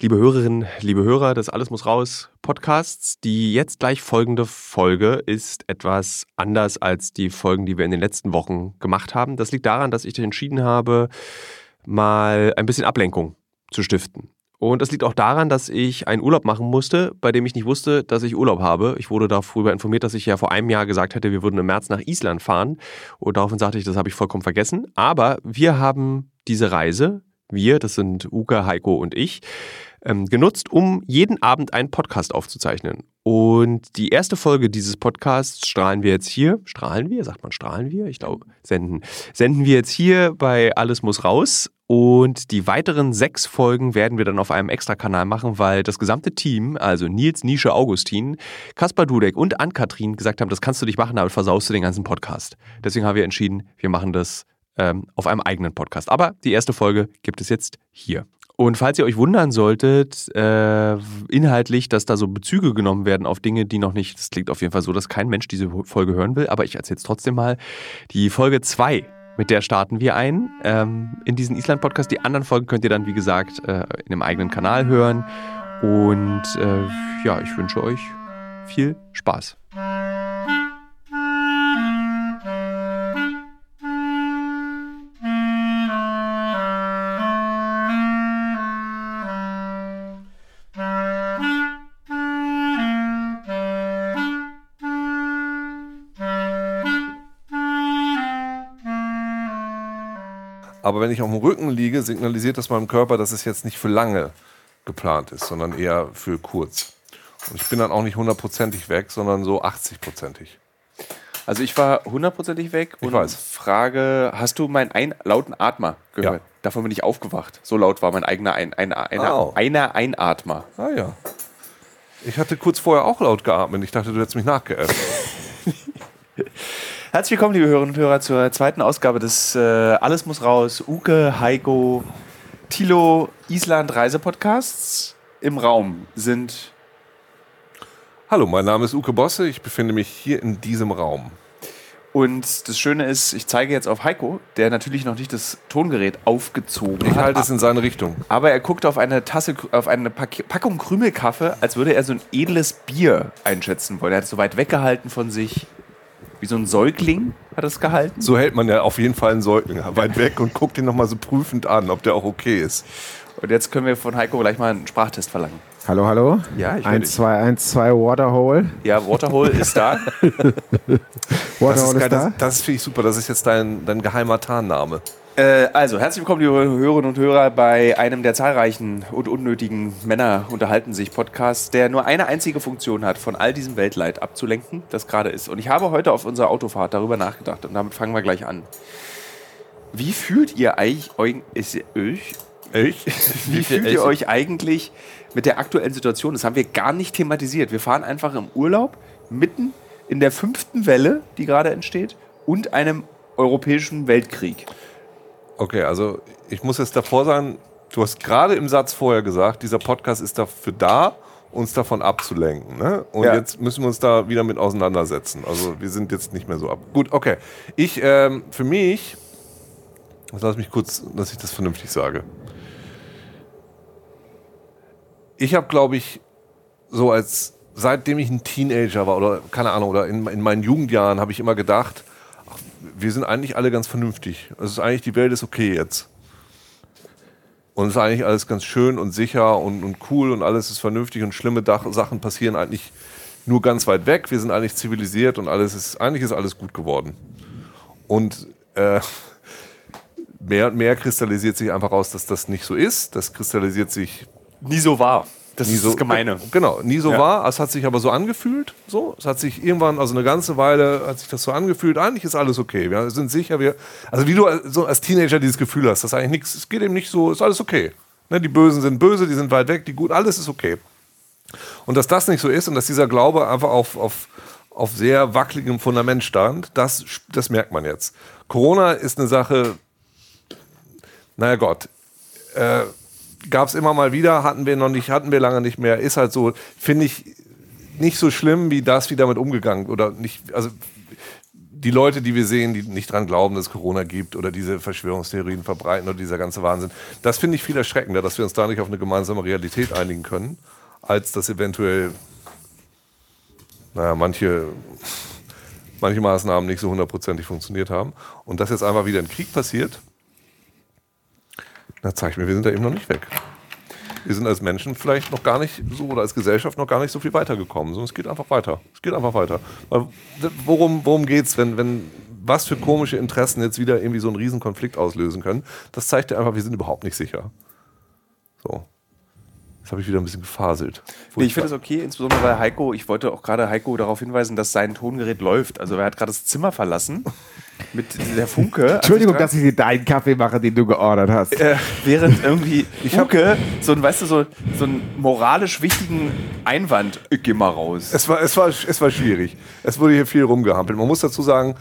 Liebe Hörerinnen, liebe Hörer des Alles muss raus Podcasts, die jetzt gleich folgende Folge ist etwas anders als die Folgen, die wir in den letzten Wochen gemacht haben. Das liegt daran, dass ich entschieden habe, mal ein bisschen Ablenkung zu stiften. Und das liegt auch daran, dass ich einen Urlaub machen musste, bei dem ich nicht wusste, dass ich Urlaub habe. Ich wurde darüber informiert, dass ich ja vor einem Jahr gesagt hätte, wir würden im März nach Island fahren. Und daraufhin sagte ich, das habe ich vollkommen vergessen. Aber wir haben diese Reise wir, das sind Uke, Heiko und ich, ähm, genutzt, um jeden Abend einen Podcast aufzuzeichnen. Und die erste Folge dieses Podcasts strahlen wir jetzt hier. Strahlen wir? Sagt man strahlen wir? Ich glaube, senden. Senden wir jetzt hier bei Alles muss raus. Und die weiteren sechs Folgen werden wir dann auf einem Extra-Kanal machen, weil das gesamte Team, also Nils, Nische, Augustin, Kaspar Dudek und Ann-Kathrin gesagt haben, das kannst du nicht machen, damit versaust du den ganzen Podcast. Deswegen haben wir entschieden, wir machen das ähm, auf einem eigenen Podcast. Aber die erste Folge gibt es jetzt hier. Und falls ihr euch wundern solltet, äh, inhaltlich, dass da so Bezüge genommen werden auf Dinge, die noch nicht, das klingt auf jeden Fall so, dass kein Mensch diese Folge hören will, aber ich erzähle es trotzdem mal. Die Folge 2, mit der starten wir ein ähm, in diesen Island-Podcast. Die anderen Folgen könnt ihr dann, wie gesagt, äh, in einem eigenen Kanal hören. Und äh, ja, ich wünsche euch viel Spaß. Aber wenn ich auf dem Rücken liege, signalisiert das meinem Körper, dass es jetzt nicht für lange geplant ist, sondern eher für kurz. Und ich bin dann auch nicht hundertprozentig weg, sondern so 80-prozentig. Also ich war hundertprozentig weg und weiß. frage, hast du meinen ein lauten Atmer gehört? Ja. Davon bin ich aufgewacht. So laut war mein eigener ein, ein, einer, oh. einer Einatmer. Ah ja. Ich hatte kurz vorher auch laut geatmet. Ich dachte, du hättest mich nachgeäfft. Herzlich willkommen, liebe Hörerinnen und Hörer, zur zweiten Ausgabe des äh, Alles muss raus, Uke, Heiko, Tilo, Island Reisepodcasts. Im Raum sind. Hallo, mein Name ist Uke Bosse. Ich befinde mich hier in diesem Raum. Und das Schöne ist, ich zeige jetzt auf Heiko, der natürlich noch nicht das Tongerät aufgezogen ich hat. Ich halte es in seine Richtung. Aber er guckt auf eine Tasse, auf eine Packung Krümelkaffee, als würde er so ein edles Bier einschätzen wollen. Er hat es so weit weggehalten von sich. Wie so ein Säugling hat es gehalten. So hält man ja auf jeden Fall einen Säugling weit weg und guckt ihn nochmal so prüfend an, ob der auch okay ist. Und jetzt können wir von Heiko gleich mal einen Sprachtest verlangen. Hallo, hallo. Ja, ich 1, 2, 1, 2, Waterhole. Ja, Waterhole ist da. Waterhole das ist, ist da. Das, das finde ich super. Das ist jetzt dein, dein geheimer Tarnname. Äh, also, herzlich willkommen, liebe Hörerinnen und Hörer, bei einem der zahlreichen und unnötigen Männer unterhalten sich Podcasts, der nur eine einzige Funktion hat, von all diesem Weltleid abzulenken, das gerade ist. Und ich habe heute auf unserer Autofahrt darüber nachgedacht und damit fangen wir gleich an. Wie fühlt ihr euch, euch, wie fühlt ihr euch eigentlich mit der aktuellen Situation? Das haben wir gar nicht thematisiert. Wir fahren einfach im Urlaub mitten in der fünften Welle, die gerade entsteht, und einem europäischen Weltkrieg. Okay, also ich muss jetzt davor sagen, du hast gerade im Satz vorher gesagt, dieser Podcast ist dafür da, uns davon abzulenken. Ne? Und ja. jetzt müssen wir uns da wieder mit auseinandersetzen. Also wir sind jetzt nicht mehr so ab. Gut, okay. Ich, ähm, für mich, lass mich kurz, dass ich das vernünftig sage. Ich habe, glaube ich, so als seitdem ich ein Teenager war oder keine Ahnung, oder in, in meinen Jugendjahren habe ich immer gedacht, wir sind eigentlich alle ganz vernünftig. Es ist eigentlich, die Welt ist okay jetzt. Und es ist eigentlich alles ganz schön und sicher und, und cool und alles ist vernünftig und schlimme Dach Sachen passieren eigentlich nur ganz weit weg. Wir sind eigentlich zivilisiert und alles ist, eigentlich ist alles gut geworden. Und äh, mehr und mehr kristallisiert sich einfach raus, dass das nicht so ist. Das kristallisiert sich nie so wahr. Das nie ist so, das Gemeine. Genau, nie so ja. war. Es hat sich aber so angefühlt. So. Es hat sich irgendwann, also eine ganze Weile, hat sich das so angefühlt. Eigentlich ist alles okay. Wir sind sicher, wir. Also wie du so als Teenager dieses Gefühl hast, dass eigentlich nichts, es geht eben nicht so, ist alles okay. Ne, die Bösen sind böse, die sind weit weg, die gut, alles ist okay. Und dass das nicht so ist und dass dieser Glaube einfach auf, auf, auf sehr wackeligem Fundament stand, das, das merkt man jetzt. Corona ist eine Sache, naja Gott, äh, gab es immer mal wieder, hatten wir noch nicht, hatten wir lange nicht mehr. Ist halt so, finde ich nicht so schlimm, wie das, wie damit umgegangen oder nicht. Also die Leute, die wir sehen, die nicht dran glauben, dass es Corona gibt oder diese Verschwörungstheorien verbreiten oder dieser ganze Wahnsinn, das finde ich viel erschreckender, dass wir uns da nicht auf eine gemeinsame Realität einigen können, als dass eventuell, naja, manche, manche Maßnahmen nicht so hundertprozentig funktioniert haben. Und dass jetzt einfach wieder ein Krieg passiert, da zeigt mir, wir sind da eben noch nicht weg. Wir sind als Menschen vielleicht noch gar nicht so oder als Gesellschaft noch gar nicht so viel weitergekommen, sondern es geht einfach weiter. Es geht einfach weiter. Weil, worum worum geht es, wenn, wenn was für komische Interessen jetzt wieder irgendwie so einen Riesenkonflikt auslösen können? Das zeigt ja einfach, wir sind überhaupt nicht sicher. So. Jetzt habe ich wieder ein bisschen gefaselt. Nee, ich finde es okay, insbesondere weil Heiko, ich wollte auch gerade Heiko darauf hinweisen, dass sein Tongerät läuft. Also er hat gerade das Zimmer verlassen mit der Funke. Entschuldigung, dass ich dir deinen Kaffee mache, den du geordert hast. Äh, während irgendwie Funke so ein, weißt du, so, so einen moralisch wichtigen Einwand, ich geh mal raus. Es war, es, war, es war schwierig. Es wurde hier viel rumgehampelt. Man muss dazu sagen,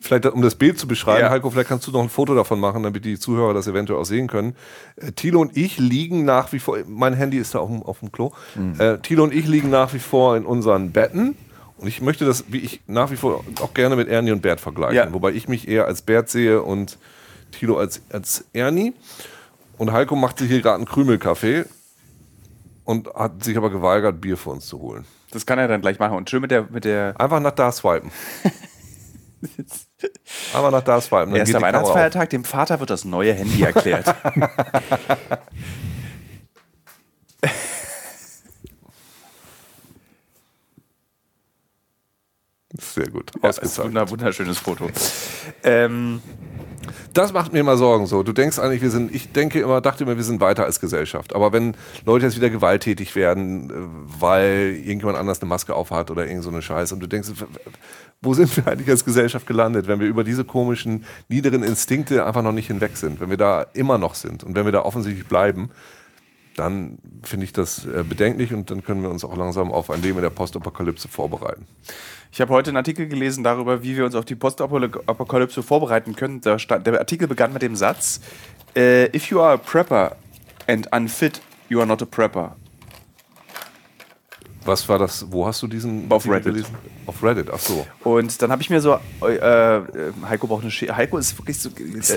vielleicht um das Bild zu beschreiben, Ja. Heiko, vielleicht kannst du noch ein Foto davon machen, damit die Zuhörer das eventuell auch sehen können. Äh, Thilo und ich liegen nach wie vor, mein Handy ist da auf dem, auf dem Klo. Äh, Thilo und ich liegen nach wie vor in unseren Betten. Und ich möchte das, wie ich nach wie vor auch gerne mit Ernie und Bert vergleichen. Ja. Wobei ich mich eher als Bert sehe und Thilo als, als Ernie. Und Heiko macht sich hier gerade einen Krümelkaffee und hat sich aber geweigert, Bier für uns zu holen. Das kann er dann gleich machen. Und schön mit der, mit der Einfach nach da swipen. Einfach nach da swipen. Dann erster. Weihnachtsfeiertag, dem Vater wird das neue Handy erklärt. Sehr gut. Ja, das ist ein wunderschönes Foto. Ähm, Das macht mir immer Sorgen so. Du denkst eigentlich, wir sind, ich denke immer, dachte immer, wir sind weiter als Gesellschaft. Aber wenn Leute jetzt wieder gewalttätig werden, äh, weil irgendjemand anders eine Maske aufhat oder irgend so eine Scheiße und du denkst, wo sind wir eigentlich als Gesellschaft gelandet, wenn wir über diese komischen, niederen Instinkte einfach noch nicht hinweg sind, wenn wir da immer noch sind und wenn wir da offensichtlich bleiben, dann finde ich das äh, bedenklich und dann können wir uns auch langsam auf ein Leben in der Postapokalypse vorbereiten. Ich habe heute einen Artikel gelesen darüber, wie wir uns auf die Postapokalypse vorbereiten können. Stand, der Artikel begann mit dem Satz: äh, If you are a prepper and unfit, you are not a prepper. Was war das? Wo hast du diesen Auf Artikel Reddit. gelesen? Auf Reddit, ach so. Und dann habe ich mir so, äh, äh, Heiko braucht eine Schere. Heiko ist wirklich so.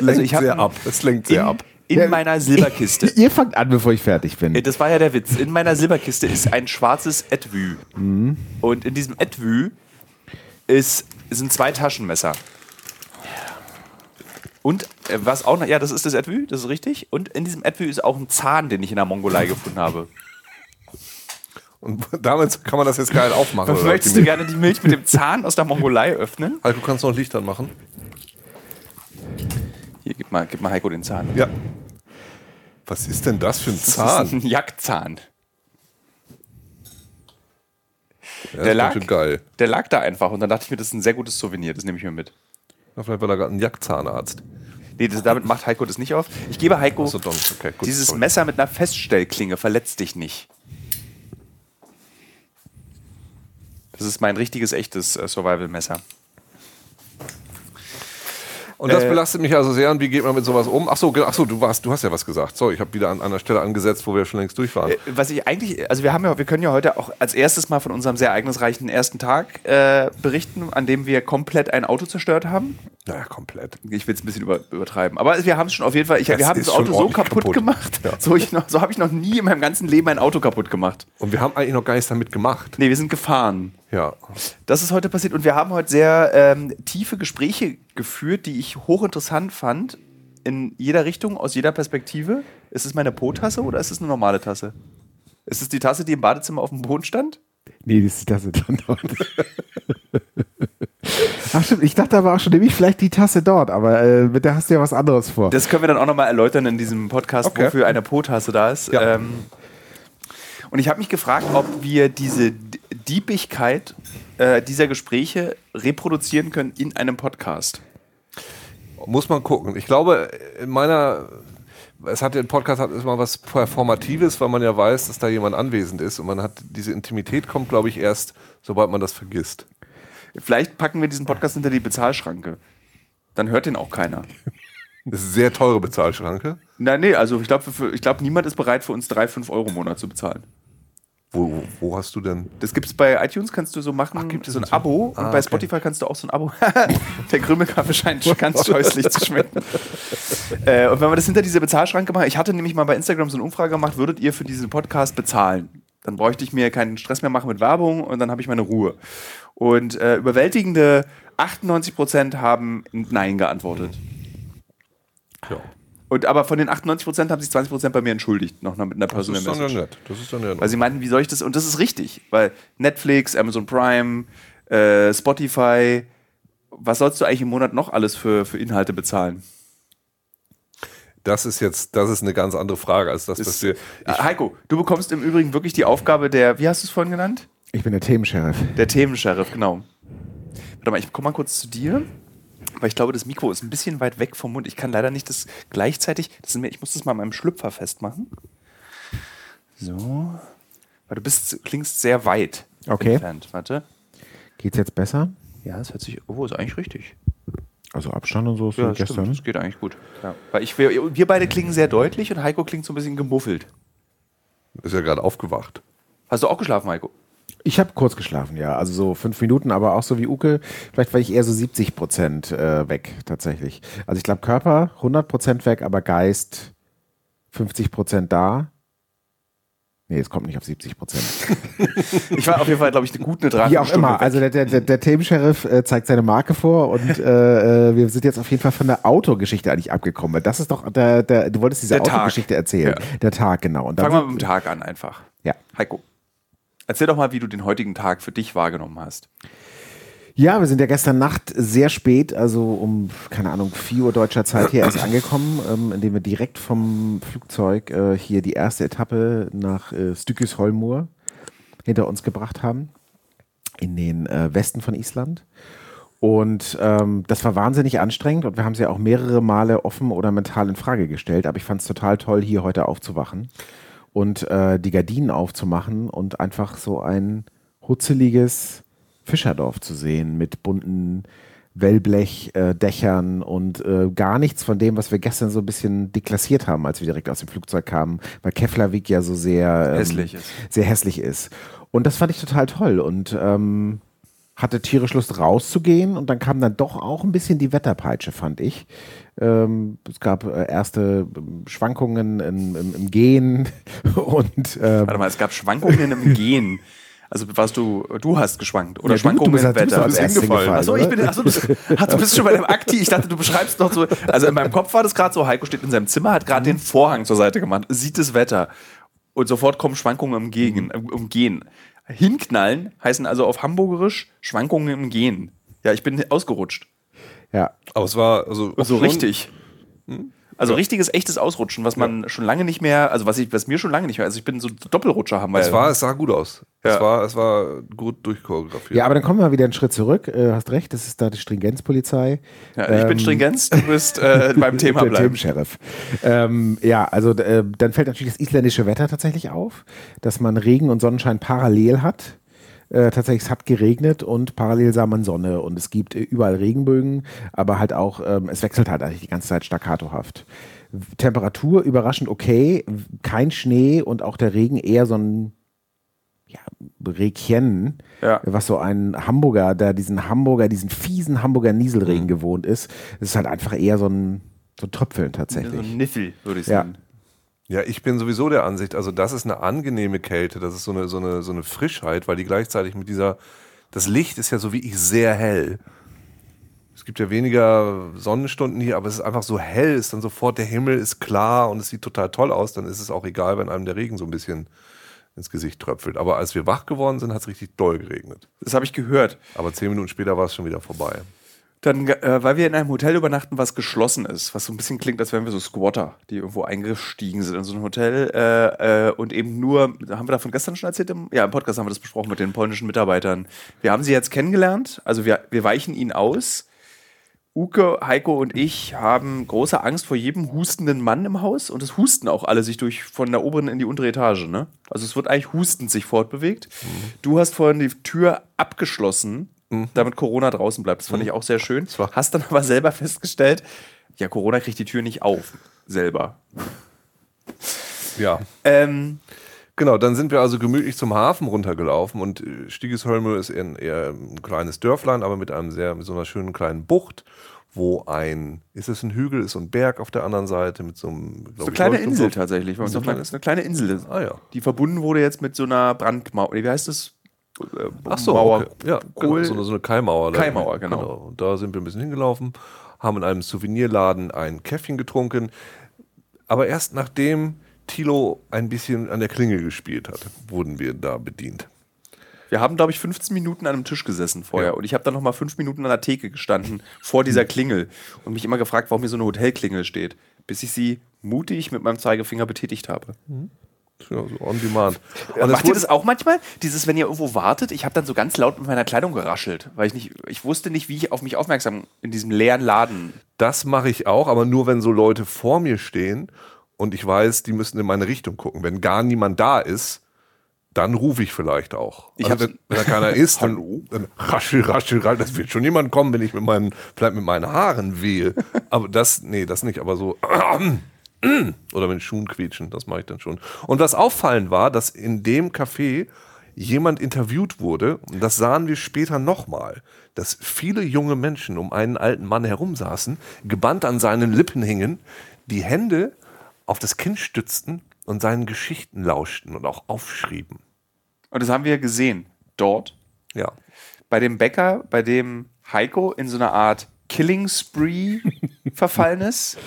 also ich hab sehr ab. Es lenkt sehr in, ab. in Ja, meiner Silberkiste. Ihr fangt an, bevor ich fertig bin. Das war ja der Witz. In meiner Silberkiste ist ein schwarzes Etui. Und in diesem Etui ist, sind zwei Taschenmesser. Und äh, was auch noch, ja, das ist das Etui, das ist richtig. Und in diesem Etui ist auch ein Zahn, den ich in der Mongolei gefunden habe. Und damit kann man das jetzt geil aufmachen. oder? Möchtest du gerne die Milch mit dem Zahn aus der Mongolei öffnen? Heiko, kannst du noch Licht anmachen? Hier, gib mal, gib mal Heiko den Zahn. Ja. Was ist denn das für ein Das ist Zahn? ein Jagdzahn. Ja, der lag- geil. Der lag da einfach und dann dachte ich mir, das ist ein sehr gutes Souvenir, das nehme ich mir mit. Ja, vielleicht war da gerade ein Jagdzahnarzt. Nee, das, damit macht Heiko das nicht auf. Ich gebe Heiko, Don. Okay, gut. dieses sorry. Messer mit einer Feststellklinge verletzt dich nicht. Das ist mein richtiges, echtes äh, Survival-Messer. Und das äh, belastet mich also sehr. Und wie geht man mit sowas um? Achso, ach so, du, warst, du hast ja was gesagt. Sorry, ich habe wieder an einer Stelle angesetzt, wo wir schon längst durch waren. Äh, Was ich eigentlich, also wir haben ja, wir können ja heute auch als erstes mal von unserem sehr ereignisreichen ersten Tag äh, berichten, an dem wir komplett ein Auto zerstört haben. Naja, komplett. Ich will es ein bisschen über, übertreiben. Aber wir haben es schon auf jeden Fall, ich, wir haben das Auto so kaputt, kaputt. gemacht. Ja. So, so habe ich noch nie in meinem ganzen Leben ein Auto kaputt gemacht. Und wir haben eigentlich noch gar nichts damit gemacht. Nee, wir sind gefahren. Ja. Das ist heute passiert und wir haben heute sehr ähm, tiefe Gespräche geführt, die ich hochinteressant fand. In jeder Richtung, aus jeder Perspektive. Ist es meine Po-Tasse oder ist es eine normale Tasse? Ist es die Tasse, die im Badezimmer auf dem Boden stand? Nee, das ist die Tasse dann dort. Ach stimmt, ich dachte aber auch schon, nehme ich vielleicht die Tasse dort, aber äh, mit der hast du ja was anderes vor. Das können wir dann auch nochmal erläutern in diesem Podcast, Okay. wofür eine Po-Tasse da ist. Ja. Ähm, und ich habe mich gefragt, ob wir diese Diebigkeit äh, dieser Gespräche reproduzieren können in einem Podcast. Muss man gucken. Ich glaube, in meiner. Es hat der Podcast hat immer was Performatives, weil man ja weiß, dass da jemand anwesend ist. Und man hat diese Intimität kommt, glaube ich, erst, sobald man das vergisst. Vielleicht packen wir diesen Podcast hinter die Bezahlschranke. Dann hört den auch keiner. Das ist eine sehr teure Bezahlschranke. Nein, nee, also ich glaube, ich glaub, niemand ist bereit, für uns 3, 5 Euro im Monat zu bezahlen. Wo, wo hast du denn? Das gibt's bei iTunes, kannst du so machen, gibt es so ein? Abo. Und Ah, bei okay. Spotify kannst du auch so ein Abo. Der Krümelkaffee scheint ganz scheußlich zu schmecken. Äh, und wenn man das hinter diese Bezahlschranke macht, ich hatte nämlich mal bei Instagram so eine Umfrage gemacht, würdet ihr für diesen Podcast bezahlen? Dann bräuchte ich mir keinen Stress mehr machen mit Werbung und dann habe ich meine Ruhe. Und äh, überwältigende 98% haben Nein geantwortet. Ja. Und aber von den 98% haben sich 20% bei mir entschuldigt, noch mit einer Das Personal ist dann ja Message. nett. Das ist dann ja Weil sie meinten, wie soll ich das? Und das ist richtig, weil Netflix, Amazon Prime, äh, Spotify, was sollst du eigentlich im Monat noch alles für, für Inhalte bezahlen? Das ist jetzt, das ist eine ganz andere Frage als das, was Ist, wir. äh, Heiko, du bekommst im Übrigen wirklich die Aufgabe der, wie hast du es vorhin genannt? Ich bin der Themensheriff. Der Themensheriff, genau. Warte mal, ich komme mal kurz zu dir, weil ich glaube, das Mikro ist ein bisschen weit weg vom Mund. Ich kann leider nicht das gleichzeitig, das ist mir, ich muss das mal an meinem Schlüpfer festmachen. So. Weil du bist, klingst sehr weit Okay. entfernt. Warte. Geht's jetzt besser? Ja, das hört sich, oh, ist eigentlich richtig. Also Abstand und so ist Ja, gestern. stimmt. Das geht eigentlich gut. Ja. Weil ich, wir, wir beide klingen sehr deutlich und Heiko klingt so ein bisschen gemuffelt. Ist ja gerade aufgewacht. Hast du auch geschlafen, Heiko? Ich habe kurz geschlafen, ja. Also so fünf Minuten, aber auch so wie Uke. Vielleicht war ich eher so 70 Prozent äh, weg, tatsächlich. Also ich glaube, Körper 100 Prozent weg, aber Geist 50 Prozent da. Nee, es kommt nicht auf 70 Prozent. Ich war auf jeden Fall, glaube ich, eine gute Dreiviertelstunde Wie auch immer. weg. Also der, der, der, der Themensheriff äh, zeigt seine Marke vor und äh, äh, wir sind jetzt auf jeden Fall von der Autogeschichte eigentlich abgekommen. Das ist doch der, der du wolltest diese. Autogeschichte erzählen. Der Tag, genau. Fangen wir mit dem Tag an einfach. Ja. Heiko, erzähl doch mal, wie du den heutigen Tag für dich wahrgenommen hast. Ja, wir sind ja gestern Nacht sehr spät, also um, keine Ahnung, 4 Uhr deutscher Zeit hier erst angekommen, ähm, indem wir direkt vom Flugzeug äh, hier die erste Etappe nach äh, Stykisholmur hinter uns gebracht haben, in den äh, Westen von Island. Und ähm, das war wahnsinnig anstrengend und wir haben es ja auch mehrere Male offen oder mental in Frage gestellt, aber ich fand es total toll, hier heute aufzuwachen und äh, die Gardinen aufzumachen und einfach so ein hutzeliges Fischerdorf zu sehen mit bunten Wellblechdächern äh, und äh, gar nichts von dem, was wir gestern so ein bisschen deklassiert haben, als wir direkt aus dem Flugzeug kamen, weil Keflavik ja so sehr ähm, Hässlich ist. sehr hässlich ist. Und das fand ich total toll und ähm, hatte tierisch Lust rauszugehen und dann kam dann doch auch ein bisschen die Wetterpeitsche, fand ich. Ähm, es gab äh, erste ähm, Schwankungen im, im, im Gehen und ähm, Warte mal, es gab Schwankungen im Gehen. Also warst du, du hast geschwankt oder Ja, Schwankungen im halt- du bist Wetter. erstes hingefallen, Achso, ich bin, achso, du, bist, ach, du bist schon bei dem Akti. Ich dachte, du beschreibst noch so. Also in meinem Kopf war das gerade so: Heiko steht in seinem Zimmer, hat gerade den Vorhang zur Seite gemacht, sieht das Wetter und sofort kommen Schwankungen im, Mhm. im, im Gehen. Hinknallen heißen also auf Hamburgerisch Schwankungen im Gehen. Ja, ich bin ausgerutscht. ja, Aber es war also So schon- richtig. Also richtiges, echtes Ausrutschen, was man schon lange nicht mehr, also was ich, was mir schon lange nicht mehr, also ich bin so Doppelrutscher haben wir. Es ja. war, es sah gut aus. Ja. Es war, es war gut durchchoreografiert. ja, aber dann kommen wir wieder einen Schritt zurück. Äh, hast recht, das ist da die Stringenzpolizei. Ja, ich bin Ähm, Stringenz, du bist äh, beim Thema bleiben. Themensheriff. Ähm, ja, also äh, dann fällt natürlich das isländische Wetter tatsächlich auf, dass man Regen und Sonnenschein parallel hat. Äh, tatsächlich, es hat geregnet und parallel sah man Sonne und es gibt äh, überall Regenbögen, aber halt auch, ähm, es wechselt halt eigentlich die ganze Zeit staccatohaft. Temperatur überraschend okay, kein Schnee und auch der Regen eher so ein ja, Regchen, Ja. was so ein Hamburger, der diesen Hamburger, diesen fiesen Hamburger Mhm. Nieselregen gewohnt ist. Es ist halt einfach eher so ein, so ein Tröpfeln So tatsächlich. ein Niffel, würde ich sagen. Ja, ich bin sowieso der Ansicht, also das ist eine angenehme Kälte, das ist so eine, so eine, so eine Frischheit, weil die gleichzeitig mit dieser, das Licht ist ja so wie ich sehr hell. Es gibt ja weniger Sonnenstunden hier, aber es ist einfach so hell, ist dann sofort, der Himmel ist klar und es sieht total toll aus, dann ist es auch egal, wenn einem der Regen so ein bisschen ins Gesicht tröpfelt. Aber als wir wach geworden sind, hat es richtig doll geregnet. Das habe ich gehört. Aber zehn Minuten später war es schon wieder vorbei. Dann, äh, weil wir in einem Hotel übernachten, was geschlossen ist, was so ein bisschen klingt, als wären wir so Squatter, die irgendwo eingestiegen sind in so ein Hotel äh, äh, und eben nur, haben wir davon gestern schon erzählt? Im, ja, im Podcast haben wir das besprochen mit den polnischen Mitarbeitern. Wir haben sie jetzt kennengelernt, also wir, wir weichen ihnen aus. Uke, Heiko und ich haben große Angst vor jedem hustenden Mann im Haus und es husten auch alle sich durch von der oberen in die untere Etage. Ne? Also es wird eigentlich hustend sich fortbewegt. Du hast vorhin die Tür abgeschlossen, damit Corona draußen bleibt. Das fand ich auch sehr schön. Hast dann aber selber festgestellt, ja, Corona kriegt die Tür nicht auf. Selber. Ja, Ähm, Genau, dann sind wir also gemütlich zum Hafen runtergelaufen und äh, Stiegeshölmö ist eher, eher ein kleines Dörflein, aber mit einem sehr, mit so einer schönen kleinen Bucht, wo ein, ist es ein Hügel, ist so ein Berg auf der anderen Seite mit so einem, So eine kleine Insel tatsächlich. Das Ist eine kleine- ist eine kleine Insel, Ah ja. die verbunden wurde jetzt mit so einer Brandmauer. Wie heißt das? Ach so, Mauer. okay. ja, genau, Kohl- so, eine, so eine Kaimauer. da. Kaimauer, genau. Und da sind wir ein bisschen hingelaufen, haben in einem Souvenirladen ein Käffchen getrunken, aber erst nachdem Thilo ein bisschen an der Klingel gespielt hat, wurden wir da bedient. Wir haben, glaube ich, 15 Minuten an einem Tisch gesessen vorher. Ja. Und ich habe dann noch mal fünf Minuten an der Theke gestanden vor dieser Klingel und mich immer gefragt, warum hier so eine Hotelklingel steht, bis ich sie mutig mit meinem Zeigefinger betätigt habe. Ja, so on demand. Und es Macht ihr das auch manchmal? Dieses, wenn ihr irgendwo wartet, ich habe dann so ganz laut mit meiner Kleidung geraschelt, weil ich nicht, ich wusste nicht, wie ich auf mich aufmerksam in diesem leeren Laden. Das mache ich auch, aber nur wenn so Leute vor mir stehen und ich weiß, die müssen in meine Richtung gucken. Wenn gar niemand da ist, dann rufe ich vielleicht auch. Ich also wenn, wenn da keiner ist, dann, dann raschel, raschel, raschel. Das wird schon jemand kommen, wenn ich mit meinen, vielleicht mit meinen Haaren wehe. Aber das, nee, das nicht. Aber so oder mit Schuhen quietschen, das mache ich dann schon. Und was auffallend war, dass in dem Café jemand interviewt wurde, und das sahen wir später nochmal, dass viele junge Menschen um einen alten Mann herumsaßen, gebannt an seinen Lippen hingen, die Hände auf das Kinn stützten und seinen Geschichten lauschten und auch aufschrieben. Und das haben wir gesehen dort Ja. bei dem Bäcker, bei dem Heiko in so einer Art Killing Spree verfallen ist.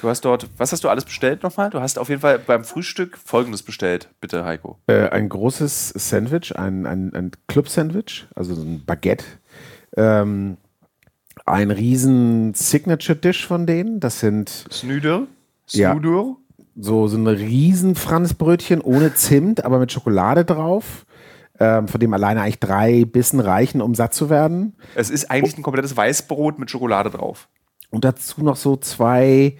Du hast dort, was hast du alles bestellt nochmal? Du hast auf jeden Fall beim Frühstück Folgendes bestellt, bitte Heiko. Äh, ein großes Sandwich, ein, ein, ein Club-Sandwich, also so ein Baguette. Ähm, ein riesen Signature-Dish von denen. Das sind Snüder? Ja. Snüder? so, so ein riesen Franzbrötchen ohne Zimt, aber mit Schokolade drauf. Ähm, von dem alleine eigentlich drei Bissen reichen, um satt zu werden. Es ist eigentlich ein komplettes Weißbrot mit Schokolade drauf. Und dazu noch so zwei,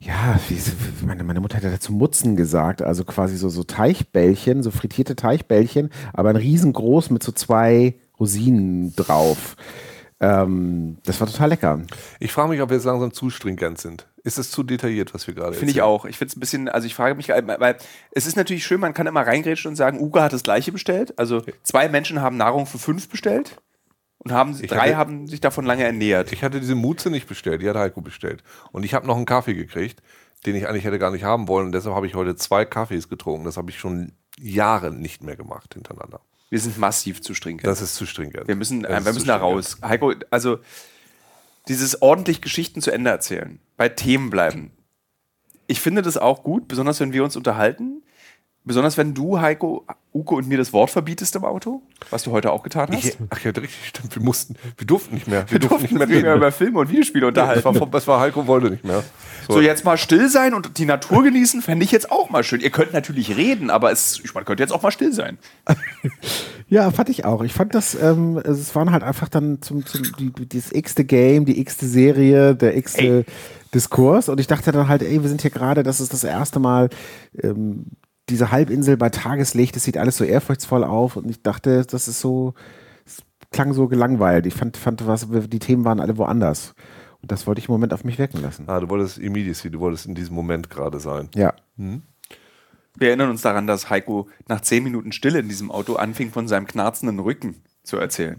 ja, wie, meine, meine Mutter hat dazu Mutzen gesagt, also quasi so, so Teichbällchen, so frittierte Teichbällchen, aber ein riesengroß mit so zwei Rosinen drauf. Ähm, das war total lecker. Ich frage mich, ob wir jetzt langsam zu stringent sind. Ist es zu detailliert, was wir gerade Finde ich auch. Ich finde es ein bisschen, also ich frage mich, weil es ist natürlich schön, man kann immer reingrätschen und sagen, Uga hat das gleiche bestellt. Also zwei Menschen haben Nahrung für fünf bestellt und haben, Ich drei hatte- haben sich davon lange ernährt. Ich hatte diese Mutze nicht bestellt, die hat Heiko bestellt. Und ich habe noch einen Kaffee gekriegt, den ich eigentlich hätte gar nicht haben wollen. Und deshalb habe ich heute zwei Kaffees getrunken. Das habe ich schon Jahre nicht mehr gemacht hintereinander. Wir sind massiv zu stringent. Das ist zu stringent. Wir müssen, Das äh, ist wir müssen da raus. Heiko, also dieses ordentlich Geschichten zu Ende erzählen, bei Themen bleiben. Ich finde das auch gut, besonders wenn wir uns unterhalten. Besonders wenn du, Heiko, Uke und mir das Wort verbietest im Auto, was du heute auch getan hast. Ich, ach ja, richtig, stimmt. Wir mussten, wir durften nicht mehr. Wir, wir durften durften nicht mehr über Filme und Videospiele Ja, unterhalten. das, war, das war Heiko wollte nicht mehr. So, jetzt mal still sein und die Natur genießen, fände ich jetzt auch mal schön. Ihr könnt natürlich reden, aber es, man könnte jetzt auch mal still sein. Ja, fand ich auch. Ich fand das, ähm, es waren halt einfach dann zum, zum die, das x-te Game, die x-te Serie, der x-te Diskurs. Und ich dachte dann halt, ey, wir sind hier gerade, das ist das erste Mal, ähm, diese Halbinsel bei Tageslicht, es sieht alles so ehrfurchtsvoll auf. Und ich dachte, das ist so, es klang so gelangweilt. Ich fand, fand was, die Themen waren alle woanders. Und das wollte ich im Moment auf mich wirken lassen. Ah, du wolltest Immediacy, du wolltest in diesem Moment gerade sein. Ja. Wir erinnern uns daran, dass Heiko nach zehn Minuten Stille in diesem Auto anfing, von seinem knarzenden Rücken zu erzählen.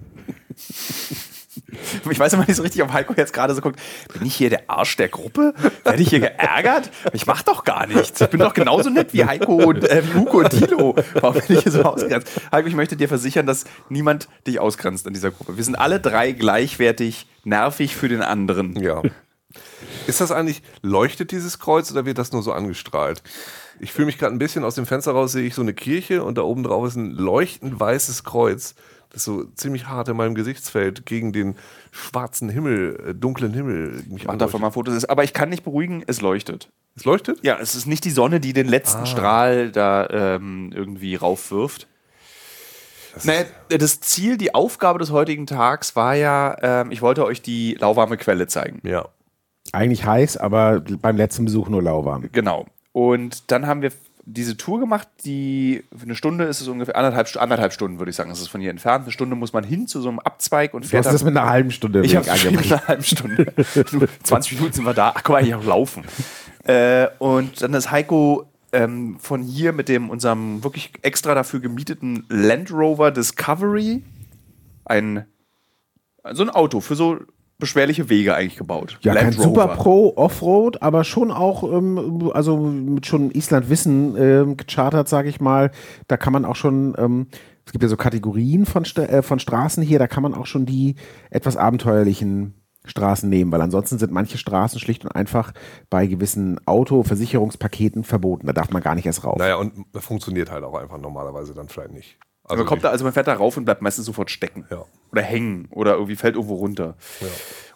Ich weiß immer nicht so richtig, ob Heiko jetzt gerade so guckt, bin ich hier der Arsch der Gruppe? Werde ich hier geärgert? Ich mach doch gar nichts. Ich bin doch genauso nett wie Heiko und äh, wie und Tilo. Warum bin ich hier so ausgrenzt? Heiko, ich möchte dir versichern, dass niemand dich ausgrenzt in dieser Gruppe. Wir sind alle drei gleichwertig nervig für den anderen. Ja. Ist das eigentlich, leuchtet dieses Kreuz oder wird das nur so angestrahlt? Ich fühle mich gerade ein bisschen aus dem Fenster raus, sehe ich so eine Kirche und da oben drauf ist ein leuchtend weißes Kreuz, das so ziemlich hart in meinem Gesichtsfeld gegen den schwarzen Himmel, äh, dunklen Himmel mich Mach davon mal Fotos. Aber ich kann nicht beruhigen, es leuchtet. Es leuchtet? Ja, es ist nicht die Sonne, die den letzten Strahl da ähm, irgendwie raufwirft. Naja, das Ziel, die Aufgabe des heutigen Tags war ja, ähm, ich wollte euch die lauwarme Quelle zeigen. Ja. Eigentlich heiß, aber beim letzten Besuch nur lauwarm. Genau. Und dann haben wir diese Tour gemacht, die für eine Stunde ist es ungefähr anderthalb, anderthalb Stunden, würde ich sagen. Ist von hier entfernt. Eine Stunde muss man hin zu so einem Abzweig und Du fährt hast das mit einer halben Stunde Ich habe mit einer halben Stunde. Du, 20 Minuten sind wir da. Ach, guck mal, ich auch laufen. Äh, und dann ist Heiko, äh, ähm, von hier mit dem unserem wirklich extra dafür gemieteten Land Rover Discovery ein so ein Auto für so beschwerliche Wege eigentlich gebaut. Ja, Land kein Super Pro Offroad, aber schon auch, ähm, also mit schon Island-Wissen ähm, gechartert, sage ich mal. Da kann man auch schon, ähm, es gibt ja so Kategorien von, äh, von Straßen hier, da kann man auch schon die etwas abenteuerlichen Straßen nehmen, weil ansonsten sind manche Straßen schlicht und einfach bei gewissen Auto-Versicherungspaketen verboten. Da darf man gar nicht erst rauf. Naja, und funktioniert halt auch einfach normalerweise dann vielleicht nicht. Also man, kommt da, also man fährt da rauf und bleibt meistens sofort stecken. Ja. Oder hängen oder irgendwie fällt irgendwo runter.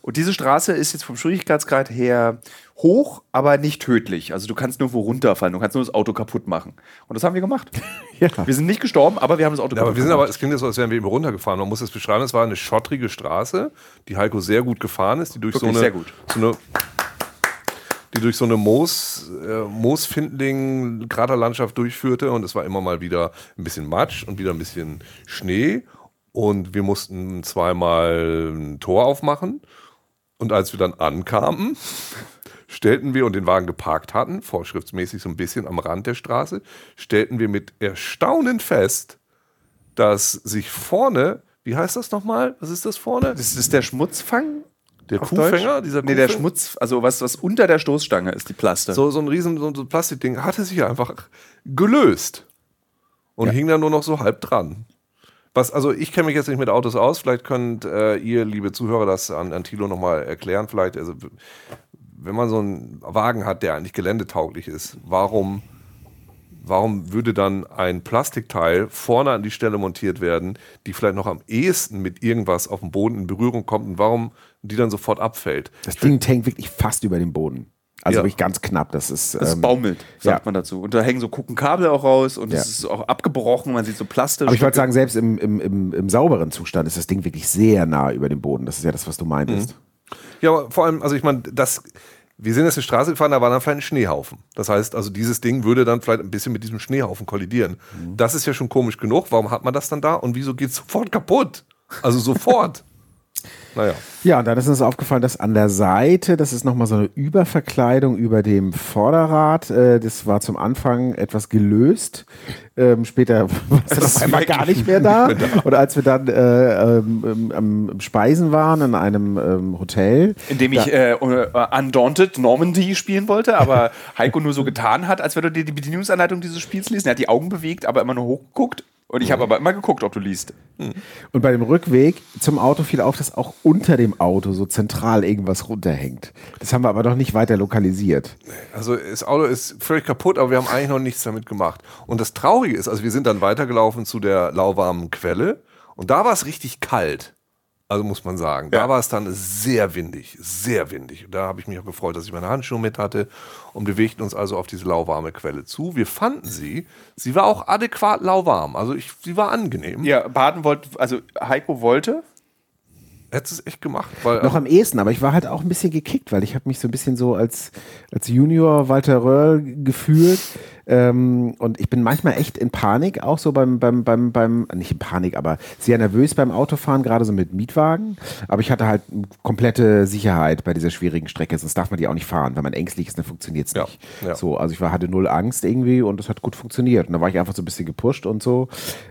Und diese Straße ist jetzt vom Schwierigkeitsgrad her hoch, aber nicht tödlich. Also du kannst nirgendwo runterfallen, du kannst nur das Auto kaputt machen. Und das haben wir gemacht. Ja. Wir sind nicht gestorben, aber wir haben das Auto Ja, aber kaputt wir sind aber, gemacht. es klingt jetzt so, als wären wir eben runtergefahren. Man muss es beschreiben, es war eine schottrige Straße, die Heiko sehr gut gefahren ist, die durch Wirklich so eine, so eine die durch so eine Moos, äh, Moosfindling Kraterlandschaft durchführte und es war immer mal wieder ein bisschen Matsch und wieder ein bisschen Schnee und wir mussten zweimal ein Tor aufmachen und als wir dann ankamen, stellten wir und den Wagen geparkt hatten, vorschriftsmäßig so ein bisschen am Rand der Straße, stellten wir mit Erstaunen fest, dass sich vorne, wie heißt das nochmal? Was ist das vorne? Das ist der Schmutzfang? Der Kuhfänger, Deutsch? dieser Nee, der Kuhfänger? Schmutz, also was, was unter der Stoßstange ist, die Plaste. So, so ein riesen so, ein Plastikding hatte sich einfach gelöst und hing da nur noch so halb dran. Was, also ich kenne mich jetzt nicht mit Autos aus, vielleicht könnt äh, ihr, liebe Zuhörer, das an, an Thilo nochmal erklären. Vielleicht, also wenn man so einen Wagen hat, der eigentlich geländetauglich ist, warum, warum würde dann ein Plastikteil vorne an die Stelle montiert werden, die vielleicht noch am ehesten mit irgendwas auf dem Boden in Berührung kommt und warum die dann sofort abfällt? Das Ding hängt wirklich fast über dem Boden. Also Ja. wirklich ganz knapp. Das ist, das ähm, baumelt, sagt ja. man dazu. Und da hängen so Kuckenkabel auch raus und es ist auch abgebrochen, man sieht so Plaste. Aber ich wollte sagen, selbst im, im, im, im sauberen Zustand ist das Ding wirklich sehr nah über dem Boden. Das ist ja das, was du meintest. Ja, aber vor allem, also ich meine, das, wir sind jetzt eine Straße gefahren, da war dann vielleicht ein Schneehaufen. Das heißt, also dieses Ding würde dann vielleicht ein bisschen mit diesem Schneehaufen kollidieren. Das ist ja schon komisch genug. Warum hat man das dann da und wieso geht es sofort kaputt? Also sofort. naja. Ja, und dann ist uns aufgefallen, dass an der Seite, das ist nochmal so eine Überverkleidung über dem Vorderrad. Äh, das war zum Anfang etwas gelöst. Ähm, später war es auf einmal gar nicht mehr da. Und als wir dann äh, ähm, am am Speisen waren in einem ähm, Hotel, Indem ich äh, äh, Undaunted Normandy spielen wollte, aber Heiko nur so getan hat, als du dir die Bedienungsanleitung dieses Spiels liest. Er hat die Augen bewegt, aber immer nur hochgeguckt. Und ich habe aber immer geguckt, ob du liest. Und bei dem Rückweg zum Auto fiel auf, dass auch unter dem Auto so zentral irgendwas runterhängt. Das haben wir aber noch nicht weiter lokalisiert. Also das Auto ist völlig kaputt, aber wir haben eigentlich noch nichts damit gemacht. Und das Traurige ist, also wir sind dann weitergelaufen zu der lauwarmen Quelle und da war es richtig kalt. Also muss man sagen. Da Ja. war es dann sehr windig, sehr windig. Und da habe ich mich auch gefreut, dass ich meine Handschuhe mit hatte und bewegten uns also auf diese lauwarme Quelle zu. Wir fanden sie. Sie war auch adäquat lauwarm. Also ich, sie war angenehm. Ja, Baden wollte, also Heiko wollte. Hättest du es echt gemacht? Weil, Noch am ehesten, aber ich war halt auch ein bisschen gekickt, weil ich habe mich so ein bisschen so als, als Junior Walter Röhrl gefühlt. Ähm, und ich bin manchmal echt in Panik, auch so beim, beim, beim, beim, nicht in Panik, aber sehr nervös beim Autofahren, gerade so mit Mietwagen. Aber ich hatte halt komplette Sicherheit bei dieser schwierigen Strecke, sonst darf man die auch nicht fahren. Wenn man ängstlich ist, dann funktioniert es Ja, nicht. ja. So, also ich war, hatte null Angst irgendwie und das hat gut funktioniert. Und da war ich einfach so ein bisschen gepusht und so,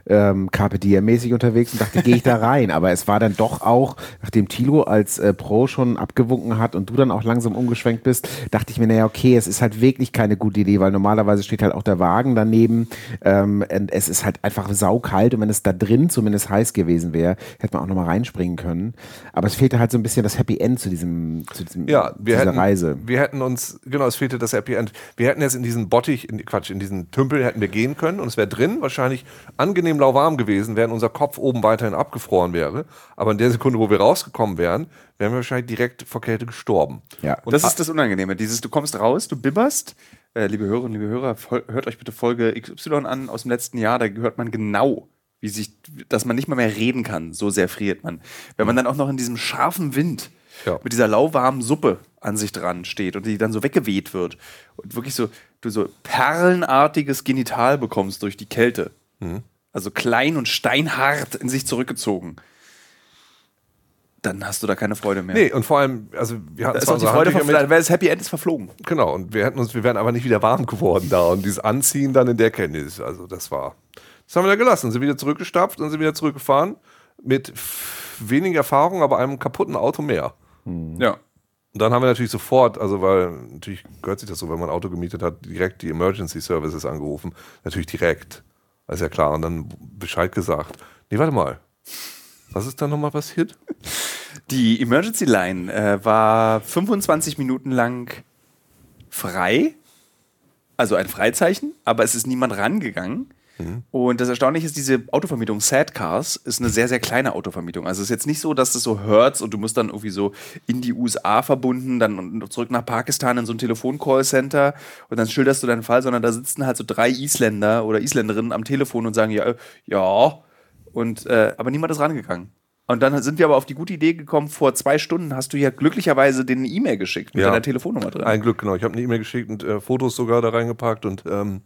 ähm, Diem-mäßig unterwegs und dachte, gehe ich da rein. Aber es war dann doch auch, nachdem Thilo als äh, Pro schon abgewunken hat und du dann auch langsam umgeschwenkt bist, dachte ich mir, naja, okay, es ist halt wirklich keine gute Idee, weil normalerweise steht halt auch der Wagen daneben. Ähm, und es ist halt einfach saukalt und wenn es da drin zumindest heiß gewesen wäre, hätte man auch nochmal reinspringen können. Aber es fehlte halt so ein bisschen das Happy End zu diesem, zu diesem Ja, wir dieser hätten, Reise. wir hätten uns, genau, es fehlte das Happy End. Wir hätten jetzt in diesen Bottich, in, Quatsch, in diesen Tümpel hätten wir gehen können und es wäre drin wahrscheinlich angenehm lauwarm gewesen, während unser Kopf oben weiterhin abgefroren wäre. Aber in der Sekunde, wo wir rausgekommen wären, wären wir wahrscheinlich direkt vor Kälte gestorben. Ja. Und das ist das Unangenehme. Dieses, du kommst raus, du bibberst. Äh, liebe Hörerinnen, liebe Hörer, hört euch bitte Folge XY an aus dem letzten Jahr. Da hört man genau, wie sich, dass man nicht mal mehr reden kann. So sehr friert man. Wenn man dann auch noch in diesem scharfen Wind Ja. mit dieser lauwarmen Suppe an sich dran steht und die dann so weggeweht wird und wirklich so, du so perlenartiges Genital bekommst durch die Kälte. Also klein und steinhart in sich zurückgezogen. Dann hast du da keine Freude mehr. Nee, und vor allem, also wir hatten Da ist zwar auch die Freude mit, dann wäre das Happy End ist verflogen. Genau, und wir hätten uns, wir wären aber nicht wieder warm geworden da. Und dieses Anziehen dann in der Kenntnis, also das war. Das haben wir da gelassen. Sind wieder zurückgestapft und sind wieder zurückgefahren. Mit wenig Erfahrung, aber einem kaputten Auto mehr. Ja. Und dann haben wir natürlich sofort, also weil natürlich gehört sich das so, wenn man ein Auto gemietet hat, direkt die Emergency Services angerufen. Natürlich direkt. Das ist ja klar. Und dann Bescheid gesagt. Nee, warte mal. Was ist da nochmal passiert? Die Emergency Line äh, war 25 Minuten lang frei, also ein Freizeichen, aber es ist niemand rangegangen. Und das Erstaunliche ist, diese Autovermietung Sad Cars ist eine sehr, sehr kleine Autovermietung. Also es ist jetzt nicht so, dass das so hört und du musst dann irgendwie so in die USA verbunden, dann zurück nach Pakistan in so ein Telefon-Call-Center und dann schilderst du deinen Fall, sondern da sitzen halt so drei Isländer oder Isländerinnen am Telefon und sagen, ja, äh, ja, und, äh, aber niemand ist rangegangen. Und dann sind wir aber auf die gute Idee gekommen, vor zwei Stunden hast du ja glücklicherweise den E-Mail geschickt mit Ja. deiner Telefonnummer drin. Ein Glück, genau. Ich habe eine E-Mail geschickt und äh, Fotos sogar da reingepackt und ähm,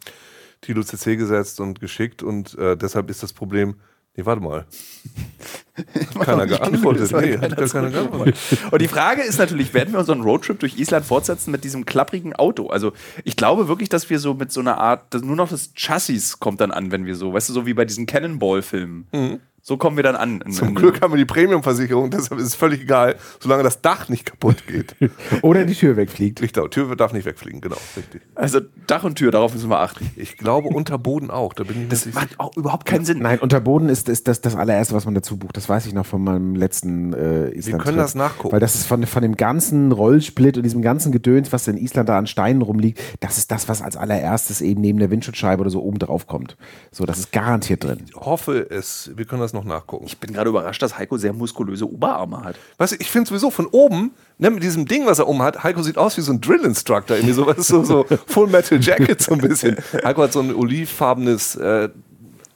Tilo CC gesetzt und geschickt und äh, deshalb ist das Problem. Nee, warte mal. Hat keiner geantwortet. Nee, hat gar keiner geantwortet. Und die Frage ist natürlich, werden wir unseren Roadtrip durch Island fortsetzen mit diesem klapprigen Auto? Also ich glaube wirklich, dass wir so mit so einer Art, dass nur noch das Chassis kommt dann an, wenn wir so, weißt du, so wie bei diesen Cannonball-Filmen. So kommen wir dann an. Zum Glück haben wir die Premium-Versicherung, deshalb ist es völlig egal, solange das Dach nicht kaputt geht. Oder die Tür wegfliegt. Licht, Tür darf nicht wegfliegen, genau, richtig. Also Dach und Tür, darauf müssen wir achten. Ich glaube unter Boden auch, da bin ich Das nicht macht auch überhaupt keinen Sinn. Nein, Unterboden ist, ist das, das allererste, was man dazu bucht. Das weiß ich noch von meinem letzten äh, Island. können das nachgucken. Weil das ist von, von dem ganzen Rollsplit und diesem ganzen Gedöns, was in Island da an Steinen rumliegt, das ist das, was als allererstes eben neben der Windschutzscheibe oder so oben drauf kommt. So, das ist garantiert drin. Ich hoffe es, wir können das noch nachgucken. Ich bin gerade überrascht, dass Heiko sehr muskulöse Oberarme hat. Weißt du, ich finde sowieso von oben, ne, mit diesem Ding, was er oben hat, Heiko sieht aus wie so ein Drill-Instructor, irgendwie so, weißt du, so, so Full Metal Jacket so ein bisschen. Heiko hat so ein olivfarbenes äh,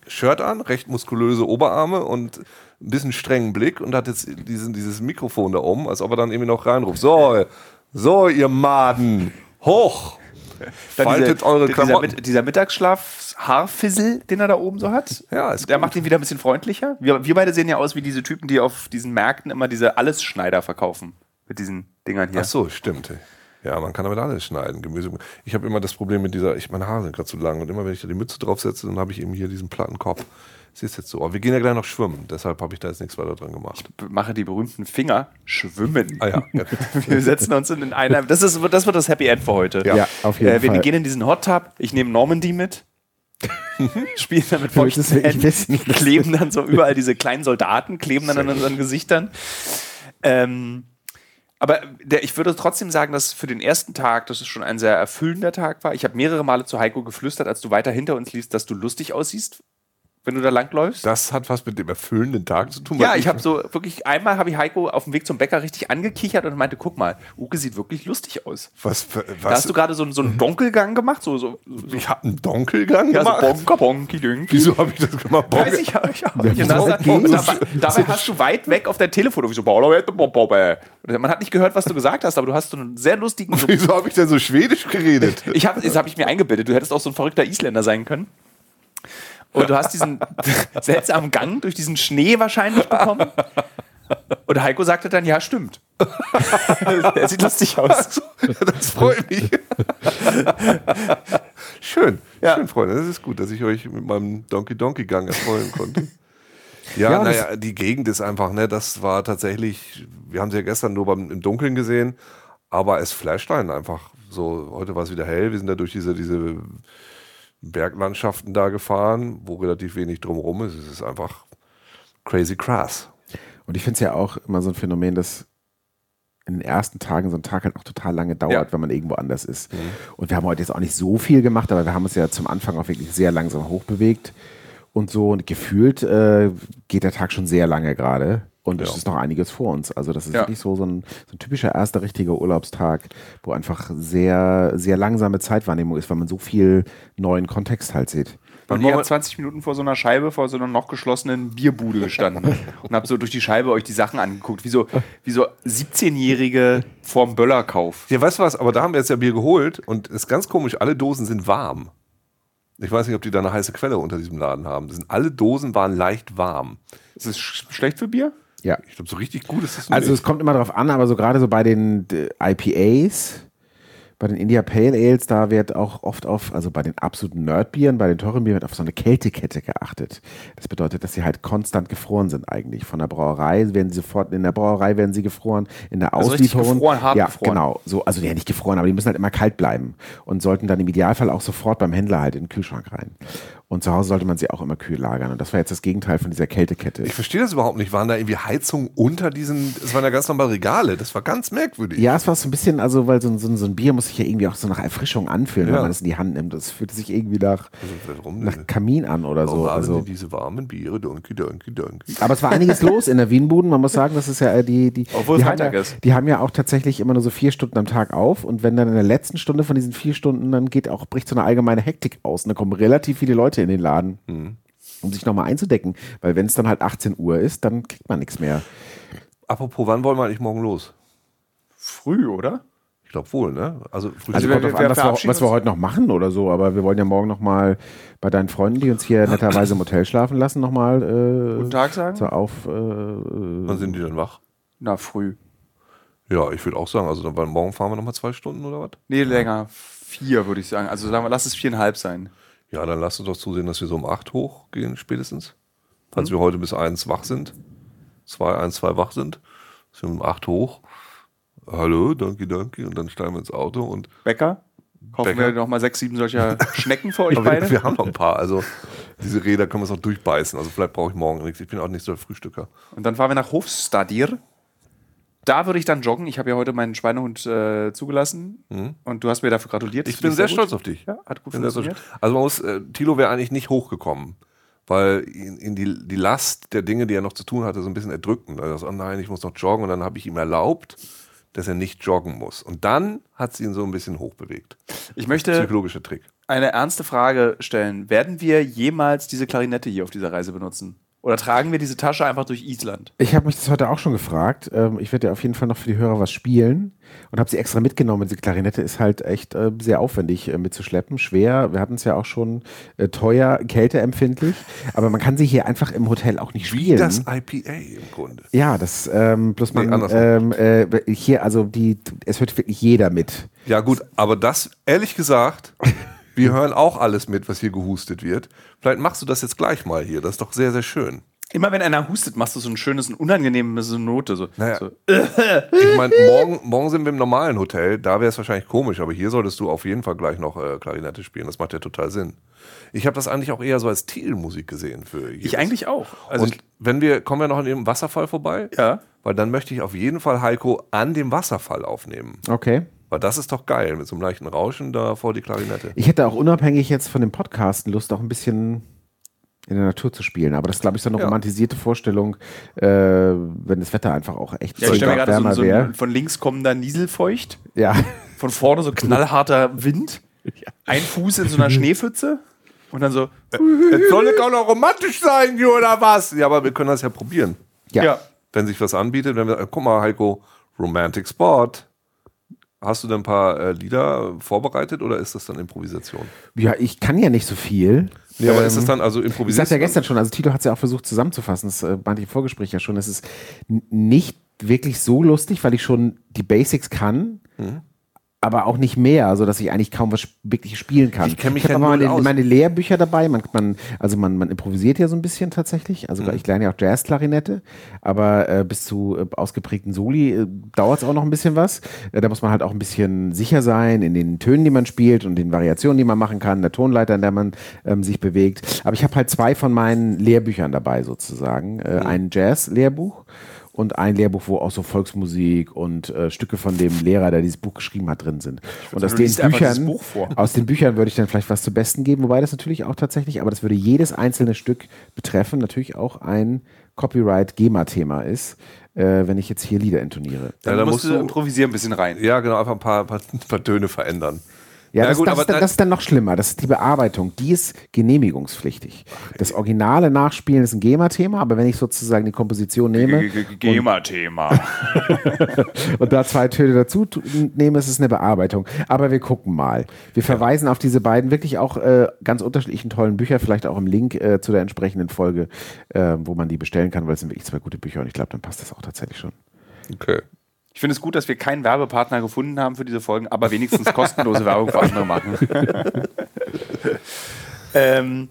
Shirt an, recht muskulöse Oberarme und ein bisschen strengen Blick und hat jetzt diesen, dieses Mikrofon da oben, als ob er dann irgendwie noch reinruft. So, so, ihr Maden, hoch! Faltet diese- eure dieser, Klamotten. Mit- dieser Mittagsschlaf-Haarfissel, den er da oben so hat, Ja, der gut. macht ihn wieder ein bisschen freundlicher. Wir, wir beide sehen ja aus wie diese Typen, die auf diesen Märkten immer diese Allesschneider verkaufen. Mit diesen Dingern hier. Ach so, stimmt. Ja, man kann damit alles schneiden. Gemüse. Ich habe immer das Problem mit dieser, ich, meine Haare sind gerade zu lang und immer wenn ich da die Mütze draufsetze, dann habe ich eben hier diesen platten Kopf. Das ist jetzt so. Aber wir gehen ja gleich noch schwimmen, deshalb habe ich da jetzt nichts weiter dran gemacht. Mache die berühmten Finger schwimmen. Ah ja. ja. Wir setzen uns in einer. Das, ist, das wird das Happy End für heute. Ja. Ja, auf jeden Äh, wir Fall. gehen in diesen Hot Tub. Ich nehme Normandy mit. Spielen dann mit Du feuchten. Händen, kleben dann so überall diese kleinen Soldaten, kleben dann an unseren Gesichtern. Ähm, aber der, ich würde trotzdem sagen, dass für den ersten Tag, dass es schon ein sehr erfüllender Tag war. Ich habe mehrere Male zu Heiko geflüstert, als du weiter hinter uns liefst, dass du lustig aussiehst, wenn du da langläufst. Das hat was mit dem erfüllenden Tag zu tun. Ja, ich habe so wirklich einmal habe ich Heiko auf dem Weg zum Bäcker richtig angekichert und meinte, guck mal, Uke sieht wirklich lustig aus. Was, für- Da was hast du gerade so, so einen Donkelgang gemacht, so, so, so ich habe einen Donkelgang ja, so gemacht. bonka bonki dünki. Wieso habe ich das gemacht? Weiß ich, ich auch nicht. Und das, dabei, dabei hast du weit weg auf dein Telefon irgendwie so, man hat nicht gehört, was du gesagt hast, aber du hast so einen sehr lustigen. So, Wieso habe ich denn so schwedisch geredet? ich hab, das habe ich mir eingebildet. Du hättest auch so ein verrückter Isländer sein können. Und du hast diesen seltsamen Gang durch diesen Schnee wahrscheinlich bekommen. Und Heiko sagte dann, ja, stimmt. er sieht lustig aus. Das freut mich. schön, Ja. schön, Freunde. Das ist gut, dass ich euch mit meinem Donkey Donkey Gang erfreuen konnte. Ja, Ja, naja, die Gegend ist einfach, ne, das war tatsächlich, wir haben sie ja gestern nur beim, im Dunkeln gesehen, aber es flasht einen einfach so. Heute war es wieder hell, wir sind da durch diese, diese Berglandschaften da gefahren, wo relativ wenig drumherum ist. Es ist einfach crazy krass. Und ich finde es ja auch immer so ein Phänomen, dass in den ersten Tagen so ein Tag halt auch total lange dauert, Ja. wenn man irgendwo anders ist. Und wir haben heute jetzt auch nicht so viel gemacht, aber wir haben uns ja zum Anfang auch wirklich sehr langsam hochbewegt und so. Und gefühlt äh, geht der Tag schon sehr lange gerade. Und es Ja. ist noch einiges vor uns. Also das ist Ja. wirklich so, so, ein, so ein typischer erster richtiger Urlaubstag, wo einfach sehr, sehr langsame Zeitwahrnehmung ist, weil man so viel neuen Kontext halt sieht. Und ihr habt 20 Minuten vor so einer Scheibe, vor so einer noch geschlossenen Bierbude gestanden und habt so durch die Scheibe euch die Sachen angeguckt, wie so, wie so 17-Jährige vorm Böllerkauf. Ja, weißt du was, aber da haben wir jetzt ja Bier geholt und es ist ganz komisch, alle Dosen sind warm. Ich weiß nicht, ob die da eine heiße Quelle unter diesem Laden haben. Das sind, alle Dosen waren leicht warm. Ist es sch schlecht für Bier? Ja. Ich glaube, so richtig gut ist das Also es kommt immer darauf an, aber so gerade so bei den äh, IPAs, bei den India Pale Ales, da wird auch oft auf, also bei den absoluten Nerdbieren, bei den teuren Bieren wird auf so eine Kältekette geachtet. Das bedeutet, dass sie halt konstant gefroren sind eigentlich. Von der Brauerei werden sie sofort, in der Brauerei werden sie gefroren, in der Also richtig Auslieferung. gefroren, hart ja, gefroren. genau. So, also ja nicht gefroren, aber die müssen halt immer kalt bleiben und sollten dann im Idealfall auch sofort beim Händler halt in den Kühlschrank rein. Und zu Hause sollte man sie auch immer kühl lagern. Und das war jetzt das Gegenteil von dieser Kältekette. Ich verstehe das überhaupt nicht. Waren da irgendwie Heizungen unter diesen, es waren ja ganz normal Regale. Das war ganz merkwürdig. Ja, es war so ein bisschen, also, weil so ein, so ein, so ein Bier muss sich ja irgendwie auch so nach Erfrischung anfühlen, Ja. wenn man es in die Hand nimmt. Das fühlte sich irgendwie nach, Also, nach? Kamin an oder Warum so. haben Also, diese warmen Biere? Donkey, donkey, donkey. aber es war einiges los in der Wienbuden. Man muss sagen, das ist ja äh, die, die, Obwohl die, haben ja, ist. die haben ja auch tatsächlich immer nur so vier Stunden am Tag auf. Und wenn dann in der letzten Stunde von diesen vier Stunden, dann geht auch, bricht so eine allgemeine Hektik aus. Und da kommen relativ viele Leute in den Laden, Mhm. um sich nochmal einzudecken. Weil wenn es dann halt 18 Uhr ist, dann kriegt man nichts mehr. Apropos, wann wollen wir eigentlich morgen los? Früh, oder? Ich glaube wohl, ne? Also, früh Also wir- kommt wir- wir an, was wir, was wir heute noch machen oder so, aber wir wollen ja morgen noch mal bei deinen Freunden, die uns hier netterweise im Hotel schlafen lassen, noch mal Guten äh, Tag sagen? so auf. Äh, wann sind die denn wach? Na, früh. Ja, ich würde auch sagen, also dann, morgen fahren wir nochmal zwei Stunden oder was? Nee, länger. Vier, würde ich sagen. Also sagen wir, lass es viereinhalb sein. Ja, dann lass uns doch zusehen, dass wir so um acht hochgehen spätestens. Mhm. Falls wir heute bis eins wach sind. Zwei, eins, zwei wach sind. Dass wir um acht hoch. Hallo, danke, danke. Und dann steigen wir ins Auto und Bäcker? Kaufen Bäcker? wir nochmal sechs, sieben solcher Schnecken für euch wir, beide? wir haben noch ein paar. Also diese Räder können wir es noch durchbeißen. Also vielleicht brauche ich morgen nichts. Ich bin auch nicht so der Frühstücker. Und dann fahren wir nach Hofstadיר. Da würde ich dann joggen. Ich habe ja heute meinen Schweinehund äh, zugelassen. Und du hast mir dafür gratuliert. Ich bin sehr gut. stolz auf dich. Ja, hat gut sehr funktioniert. Also man muss, äh, Thilo wäre eigentlich nicht hochgekommen, weil ihn, ihn die, die Last der Dinge, die er noch zu tun hatte, so ein bisschen erdrückt. Und er sagt, oh nein, ich muss noch joggen. Und dann habe ich ihm erlaubt, dass er nicht joggen muss. Und dann hat sie ihn so ein bisschen hochbewegt. Ich möchte Psychologischer Trick. eine ernste Frage stellen. Werden wir jemals diese Klarinette hier auf dieser Reise benutzen? Oder tragen wir diese Tasche einfach durch Island? ich habe mich das heute auch schon gefragt. Ähm, ich werde ja auf jeden Fall noch für die Hörer was spielen und habe sie extra mitgenommen. Diese Klarinette ist halt echt äh, sehr aufwendig äh, mitzuschleppen, schwer. Wir hatten es ja auch schon äh, teuer, kälteempfindlich. Aber man kann sie hier einfach im Hotel auch nicht Wie spielen. das IPA im Grunde. ja, das ähm, bloß Nee, man ähm, äh, hier also die es hört wirklich jeder mit. Ja gut, aber das, ehrlich gesagt, wir hören auch alles mit, was hier gehustet wird. Vielleicht machst du das jetzt gleich mal hier. Das ist doch sehr, sehr schön. Immer wenn einer hustet, machst du so ein schönes, ein unangenehmes so Note. So, Naja. so. Ich meine, morgen, morgen sind wir im normalen Hotel, da wäre es wahrscheinlich komisch, aber hier solltest du auf jeden Fall gleich noch äh, Klarinette spielen. Das macht ja total Sinn. Ich habe das eigentlich auch eher so als Titelmusik gesehen für jedes. Ich eigentlich auch. Also Und wenn wir, kommen wir noch an dem Wasserfall vorbei? Ja. Weil dann möchte ich auf jeden Fall Heiko an dem Wasserfall aufnehmen. Okay. Weil das ist doch geil, mit so einem leichten Rauschen da vor die Klarinette. Ich hätte auch unabhängig jetzt von dem Podcasten Lust, auch ein bisschen in der Natur zu spielen. Aber das ist, glaube ich, so eine Ja. romantisierte Vorstellung, äh, wenn das Wetter einfach auch echt ja, ich stelle mir gerade so, wärmer so ein, von links kommender Nieselfeucht, Ja. von vorne so knallharter Wind, ein Fuß in so einer Schneepfütze und dann so, Jetzt soll es auch noch romantisch sein, oder was? Ja, aber wir können das ja probieren. ja. ja. Wenn sich was anbietet, wenn wir, äh, guck mal, Heiko, Romantic Spot. Hast du denn ein paar äh, Lieder vorbereitet oder ist das dann Improvisation? Ja, ich kann ja nicht so viel. Nee, aber Ähm, ist das dann also Ich Improvisation? sagte ja gestern schon, also Tito hat es ja auch versucht zusammenzufassen, das äh, meinte ich im Vorgespräch ja schon, es ist nicht wirklich so lustig, weil ich schon die Basics kann, Mhm. Aber auch nicht mehr, also dass ich eigentlich kaum was wirklich spielen kann. Ich kenn mich aber null meine, aus. meine Lehrbücher dabei, man, man, also man, man improvisiert ja so ein bisschen tatsächlich, Mhm. also ich lerne ja auch Jazzklarinette, aber äh, bis zu äh, ausgeprägten Soli äh, dauert es auch noch ein bisschen was. Äh, da muss man halt auch ein bisschen sicher sein in den Tönen, die man spielt und den Variationen, die man machen kann, der Tonleiter, in der man ähm, sich bewegt. Aber ich habe halt zwei von meinen Lehrbüchern dabei sozusagen. Äh, Ein Jazz-Lehrbuch und ein Lehrbuch, wo auch so Volksmusik und äh, Stücke von dem Lehrer, der dieses Buch geschrieben hat, drin sind. Und aus den Büchern, Buch vor. aus den Büchern würde ich dann vielleicht was zu Besten geben, wobei das natürlich auch tatsächlich, aber das würde jedes einzelne Stück betreffen, natürlich auch ein Copyright-GEMA-Thema ist, äh, wenn ich jetzt hier Lieder intoniere. Ja, Dann da musst musst du du- improvisieren ein bisschen rein. Ja, genau, einfach ein paar, paar, paar Töne verändern. Ja, das, gut, das, ist das ist dann noch schlimmer. Das ist die Bearbeitung. Die ist genehmigungspflichtig. Das originale Nachspielen ist ein GEMA-Thema, aber wenn ich sozusagen die Komposition nehme GEMA-Thema. und da zwei Töne dazu nehme, ist es eine Bearbeitung. Aber wir gucken mal. Wir verweisen auf diese beiden wirklich auch äh, ganz unterschiedlichen tollen Bücher, vielleicht auch im Link äh, zu der entsprechenden Folge, äh, wo man die bestellen kann, weil es sind wirklich zwei gute Bücher und ich glaube, dann passt das auch tatsächlich schon. Okay. Ich finde es gut, dass wir keinen Werbepartner gefunden haben für diese Folgen, aber wenigstens kostenlose Werbung für andere machen. ähm,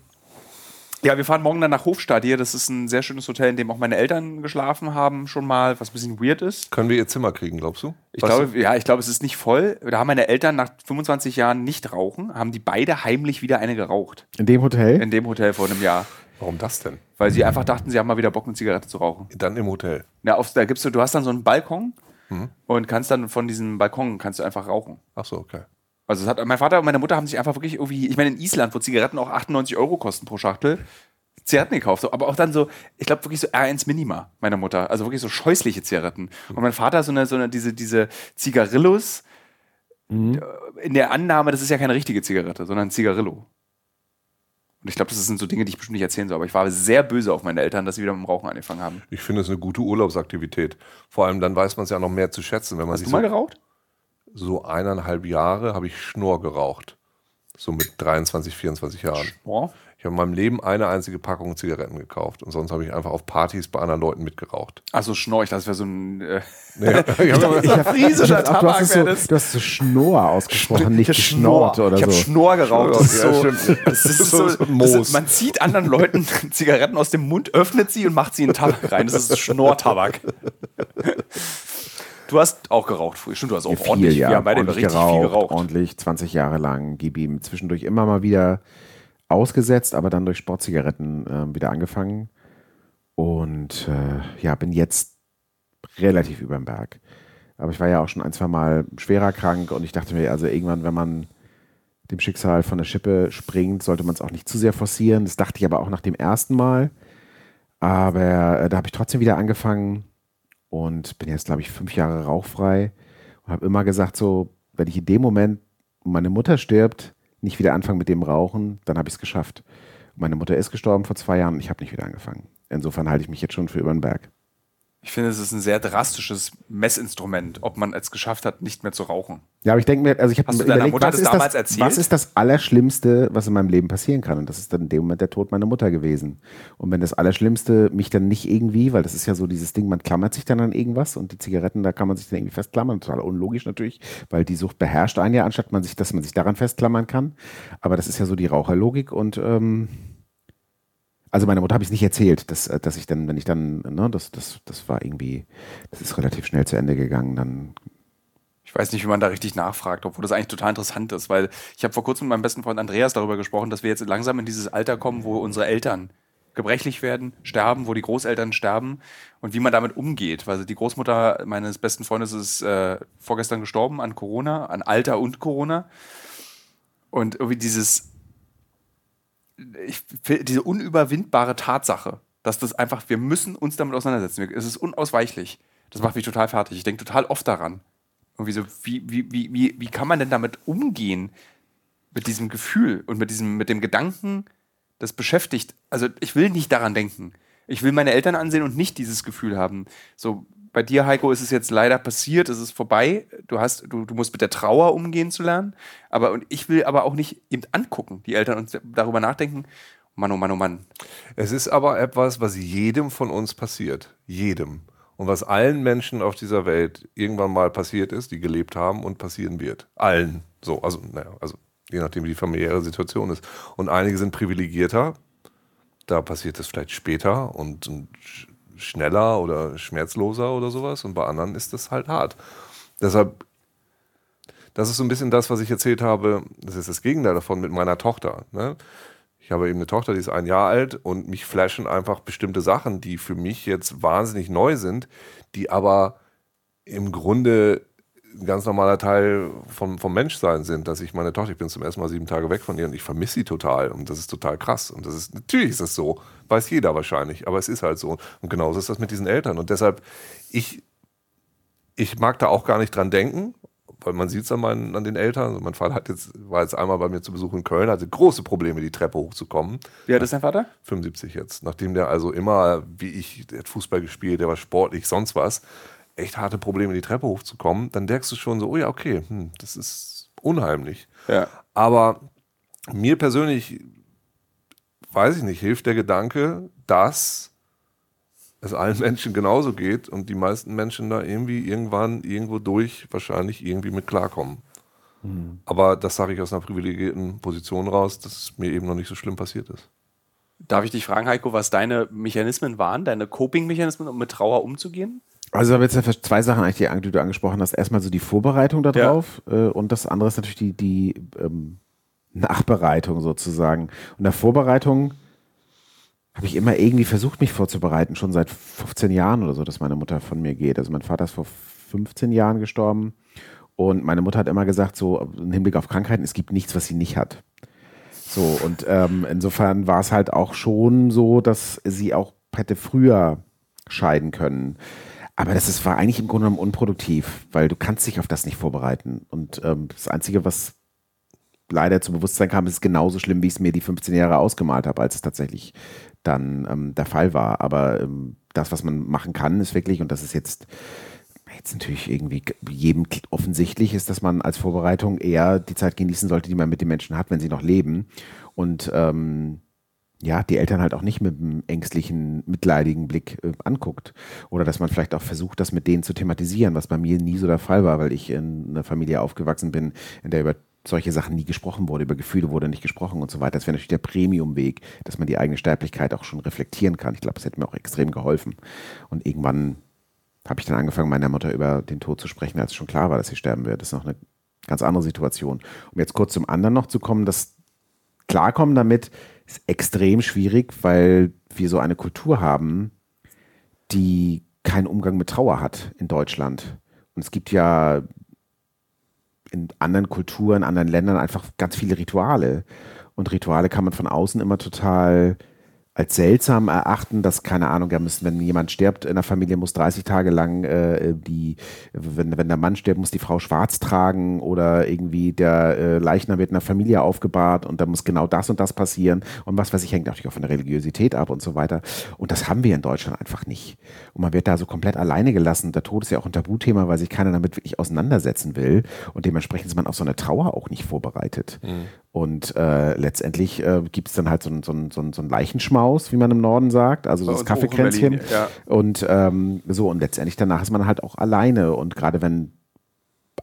ja, wir fahren morgen dann nach Hofstadie. Das ist ein sehr schönes Hotel, in dem auch meine Eltern geschlafen haben, schon mal, was ein bisschen weird ist. Können wir ihr Zimmer kriegen, glaubst du? Ich Weißt glaube, ja, ich glaube, es ist nicht voll. Da haben meine Eltern nach 25 Jahren nicht rauchen, haben die beide heimlich wieder eine geraucht. In dem Hotel? In dem Hotel vor einem Jahr. du, warum das denn? Weil sie einfach dachten, sie haben mal wieder Bock, eine Zigarette zu rauchen. Dann im Hotel. Ja, auf, da gibst du, du hast dann so einen Balkon und kannst dann von diesem Balkon kannst du einfach rauchen. Ach so, okay. Also es hat, mein Vater und meine Mutter haben sich einfach wirklich irgendwie, ich meine in Island, wo Zigaretten auch 98 Euro kosten pro Schachtel, Zigaretten gekauft. So, aber auch dann so, ich glaube wirklich so R1 Minima, meine Mutter. Also wirklich so scheußliche Zigaretten. Und mein Vater so eine, so eine diese, diese Zigarillos äh, in der Annahme, das ist ja keine richtige Zigarette, sondern ein Zigarillo. Und ich glaube, das sind so Dinge, die ich bestimmt nicht erzählen soll. Aber ich war sehr böse auf meine Eltern, dass sie wieder mit dem Rauchen angefangen haben. Ich finde es eine gute Urlaubsaktivität. Vor allem dann weiß man es ja noch mehr zu schätzen, wenn man Hast sich du mal so, geraucht? so eineinhalb Jahre habe ich Schnur geraucht. So mit 23, 24 Jahren. Boah. Ich habe in meinem Leben eine einzige Packung Zigaretten gekauft und sonst habe ich einfach auf Partys bei anderen Leuten mitgeraucht. Achso, Schnorch, das wäre so ein. Äh, Nee, ich hab, Ich hab, Friesischer ich hab, du, hast so, Tabak du hast so Schnor ausgesprochen, nicht Schnorr. geschnort oder ich habe so. Schnorr geraucht. Das ist so, das ist So- so, Moos. ist, man zieht anderen Leuten Zigaretten aus dem Mund, öffnet sie und macht sie in Tabak rein. Das ist Schnorrtabak. Du hast auch geraucht früher. Stimmt, du hast auch viel, ordentlich. ja, wir haben beide ordentlich richtig geraucht, viel geraucht. Ordentlich, 20 Jahre lang, gib ihm zwischendurch immer mal wieder ausgesetzt, aber dann durch Sportzigaretten ähm, wieder angefangen. Und äh, ja, bin jetzt relativ über den Berg. Aber ich war ja auch schon ein, zwei Mal schwerer krank und ich dachte mir, also irgendwann, wenn man dem Schicksal von der Schippe springt, sollte man es auch nicht zu sehr forcieren. Das dachte ich aber auch nach dem ersten Mal. Aber äh, da habe ich trotzdem wieder angefangen und bin jetzt, glaube ich, fünf Jahre rauchfrei und habe immer gesagt, so, wenn ich in dem Moment, meine Mutter stirbt, nicht wieder anfange mit dem Rauchen, dann habe ich es geschafft. Meine Mutter ist gestorben vor zwei Jahren und ich habe nicht wieder angefangen. Insofern halte ich mich jetzt schon für über den Berg. Ich finde, es ist ein sehr drastisches Messinstrument, ob man es geschafft hat, nicht mehr zu rauchen. Ja, aber ich denke mir, also ich habe du deiner Mutter das ist damals das, erzählt? was ist das Allerschlimmste, was in meinem Leben passieren kann? Und das ist dann in dem Moment der Tod meiner Mutter gewesen. Und wenn das Allerschlimmste mich dann nicht irgendwie, weil das ist ja so dieses Ding, man klammert sich dann an irgendwas und die Zigaretten, da kann man sich dann irgendwie festklammern, total unlogisch natürlich, weil die Sucht beherrscht einen ja, anstatt man sich, dass man sich daran festklammern kann. Aber das ist ja so die Raucherlogik und ähm, also meine Mutter habe ich es nicht erzählt, dass, äh, dass ich dann, wenn ich dann, ne, das, das, das war irgendwie, das ist relativ schnell zu Ende gegangen, dann Ich weiß nicht, wie man da richtig nachfragt, obwohl das eigentlich total interessant ist, weil ich habe vor kurzem mit meinem besten Freund Andreas darüber gesprochen, dass wir jetzt langsam in dieses Alter kommen, wo unsere Eltern gebrechlich werden, sterben, wo die Großeltern sterben und wie man damit umgeht. Weil die Großmutter meines besten Freundes ist äh, vorgestern gestorben an Corona, an Alter und Corona. Und irgendwie dieses, ich, diese unüberwindbare Tatsache, dass das einfach, wir müssen uns damit auseinandersetzen. Es ist unausweichlich. Das macht mich total fertig. Ich denke total oft daran. Irgendwie so, wie, wie, wie, wie, wie kann man denn damit umgehen? Mit diesem Gefühl und mit diesem, mit dem Gedanken, das beschäftigt. Also ich will nicht daran denken. Ich will meine Eltern ansehen und nicht dieses Gefühl haben. So, bei dir, Heiko, ist es jetzt leider passiert, es ist vorbei. Du hast, du, du musst mit der Trauer umgehen zu lernen. Aber und ich will aber auch nicht eben angucken, die Eltern und darüber nachdenken. Mann, oh Mann, oh Mann. Es ist aber etwas, was jedem von uns passiert. Jedem. Und was allen Menschen auf dieser Welt irgendwann mal passiert ist, die gelebt haben und passieren wird. Allen. So, also, naja, also je nachdem, wie die familiäre Situation ist. Und einige sind privilegierter. Da passiert es vielleicht später und, und schneller oder schmerzloser oder sowas. Und bei anderen ist das halt hart. Deshalb, das ist so ein bisschen das, was ich erzählt habe. Das ist das Gegenteil davon mit meiner Tochter. Ne? Ich habe eben eine Tochter, die ist ein Jahr alt und mich flashen einfach bestimmte Sachen, die für mich jetzt wahnsinnig neu sind, die aber im Grunde ein ganz normaler Teil vom, vom Menschsein sind, dass ich meine Tochter, ich bin zum ersten Mal sieben Tage weg von ihr und ich vermisse sie total und das ist total krass und das ist, natürlich ist das so, weiß jeder wahrscheinlich, aber es ist halt so und genauso ist das mit diesen Eltern und deshalb, ich, ich mag da auch gar nicht dran denken, weil man sieht es an, meinen- an den Eltern. Also mein Vater hat jetzt, war jetzt einmal bei mir zu Besuch in Köln, hatte große Probleme, die Treppe hochzukommen. Wie alt ist dein Vater? 75 jetzt. Nachdem der also immer, wie ich, der hat Fußball gespielt, der war sportlich, sonst was, echt harte Probleme, die Treppe hochzukommen, dann merkst du schon so, oh ja, okay, hm, das ist unheimlich. Ja. Aber mir persönlich, weiß ich nicht, hilft der Gedanke, dass es allen Menschen genauso geht und die meisten Menschen da irgendwie irgendwann irgendwo durch wahrscheinlich irgendwie mit klarkommen. Aber das sage ich aus einer privilegierten Position raus, dass es mir eben noch nicht so schlimm passiert ist. Darf ich dich fragen, Heiko, was deine Mechanismen waren, deine Coping-Mechanismen, um mit Trauer umzugehen? Also habe jetzt ja zwei Sachen eigentlich, die, die du angesprochen hast. Erstmal so die Vorbereitung darauf äh, und das andere ist natürlich die, die ähm, Nachbereitung sozusagen. Und der Vorbereitung habe ich immer irgendwie versucht, mich vorzubereiten, schon seit 15 Jahren oder so, dass meine Mutter von mir geht. Also mein Vater ist vor 15 Jahren gestorben und meine Mutter hat immer gesagt, so im Hinblick auf Krankheiten, es gibt nichts, was sie nicht hat. So, und ähm, insofern war es halt auch schon so, dass sie auch hätte früher scheiden können. Aber das ist, war eigentlich im Grunde genommen unproduktiv, weil du kannst dich auf das nicht vorbereiten. Und ähm, das Einzige, was leider zum Bewusstsein kam, ist genauso schlimm, wie ich es mir die 15 Jahre ausgemalt habe, als es tatsächlich dann ähm, der Fall war. Aber ähm, das, was man machen kann, ist wirklich, und das ist jetzt, jetzt natürlich irgendwie jedem offensichtlich, ist, dass man als Vorbereitung eher die Zeit genießen sollte, die man mit den Menschen hat, wenn sie noch leben. Und ähm, ja, die Eltern halt auch nicht mit einem ängstlichen, mitleidigen Blick äh, anguckt. Oder dass man vielleicht auch versucht, das mit denen zu thematisieren, was bei mir nie so der Fall war, weil ich in einer Familie aufgewachsen bin, in der über solche Sachen nie gesprochen wurde, über Gefühle wurde nicht gesprochen und so weiter. Das wäre natürlich der Premiumweg, dass man die eigene Sterblichkeit auch schon reflektieren kann. Ich glaube, das hätte mir auch extrem geholfen. Und irgendwann habe ich dann angefangen, meiner Mutter über den Tod zu sprechen, als schon klar war, dass sie sterben wird. Das ist noch eine ganz andere Situation. Um jetzt kurz zum anderen noch zu kommen, das Klarkommen damit ist extrem schwierig, weil wir so eine Kultur haben, die keinen Umgang mit Trauer hat in Deutschland. Und es gibt ja in anderen Kulturen, anderen Ländern einfach ganz viele Rituale. Und Rituale kann man von außen immer total als seltsam erachten, dass, keine Ahnung, ja müssen, wenn jemand stirbt in der Familie, muss 30 Tage lang äh, die, wenn, wenn der Mann stirbt, muss die Frau schwarz tragen oder irgendwie der äh, Leichnam wird in der Familie aufgebahrt und da muss genau das und das passieren und was weiß ich, hängt natürlich auch von der Religiosität ab und so weiter. Und das haben wir in Deutschland einfach nicht. Und man wird da so komplett alleine gelassen. Der Tod ist ja auch ein Tabuthema, weil sich keiner damit wirklich auseinandersetzen will und dementsprechend ist man auf so eine Trauer auch nicht vorbereitet. Und äh, letztendlich äh, gibt es dann halt so einen so so so Leichenschmaus, wie man im Norden sagt, also das Kaffeekränzchen. Ja. Und ähm, so, und letztendlich danach ist man halt auch alleine. Und gerade wenn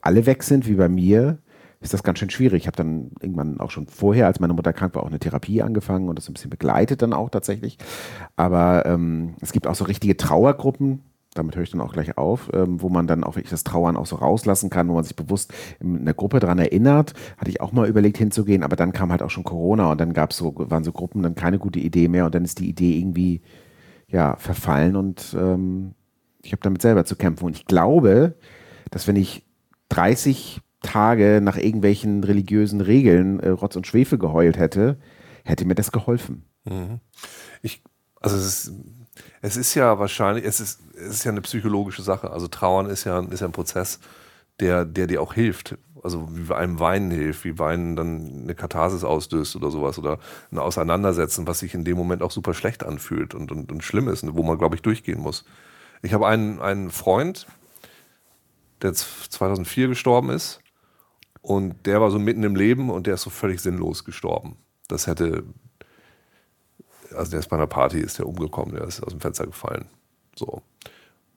alle weg sind, wie bei mir, ist das ganz schön schwierig. Ich habe dann irgendwann auch schon vorher, als meine Mutter krank war, auch eine Therapie angefangen und das ein bisschen begleitet dann auch tatsächlich. Aber ähm, es gibt auch so richtige Trauergruppen, damit höre ich dann auch gleich auf, ähm, wo man dann auch wirklich das Trauern auch so rauslassen kann, wo man sich bewusst in einer Gruppe dran erinnert. Hatte ich auch mal überlegt hinzugehen, aber dann kam halt auch schon Corona und dann gab's so, waren so Gruppen dann keine gute Idee mehr und dann ist die Idee irgendwie ja, verfallen und ähm, ich habe damit selber zu kämpfen. Und ich glaube, dass wenn ich 30 Tage nach irgendwelchen religiösen Regeln äh, Rotz und Schwefel geheult hätte, hätte mir das geholfen. Ich, also es ist, es ist ja wahrscheinlich, es ist, es ist ja eine psychologische Sache. Also Trauern ist ja, ist ja ein Prozess, der, der dir auch hilft. Also wie einem Weinen hilft, wie Weinen dann eine Katharsis auslöst oder sowas oder ein Auseinandersetzen, was sich in dem Moment auch super schlecht anfühlt und, und, und schlimm ist, wo man, glaube ich, durchgehen muss. Ich habe einen, einen Freund, der z- 2004 gestorben ist und der war so mitten im Leben und der ist so völlig sinnlos gestorben. Das hätte also der ist bei einer Party, ist der umgekommen, der ist aus dem Fenster gefallen. So.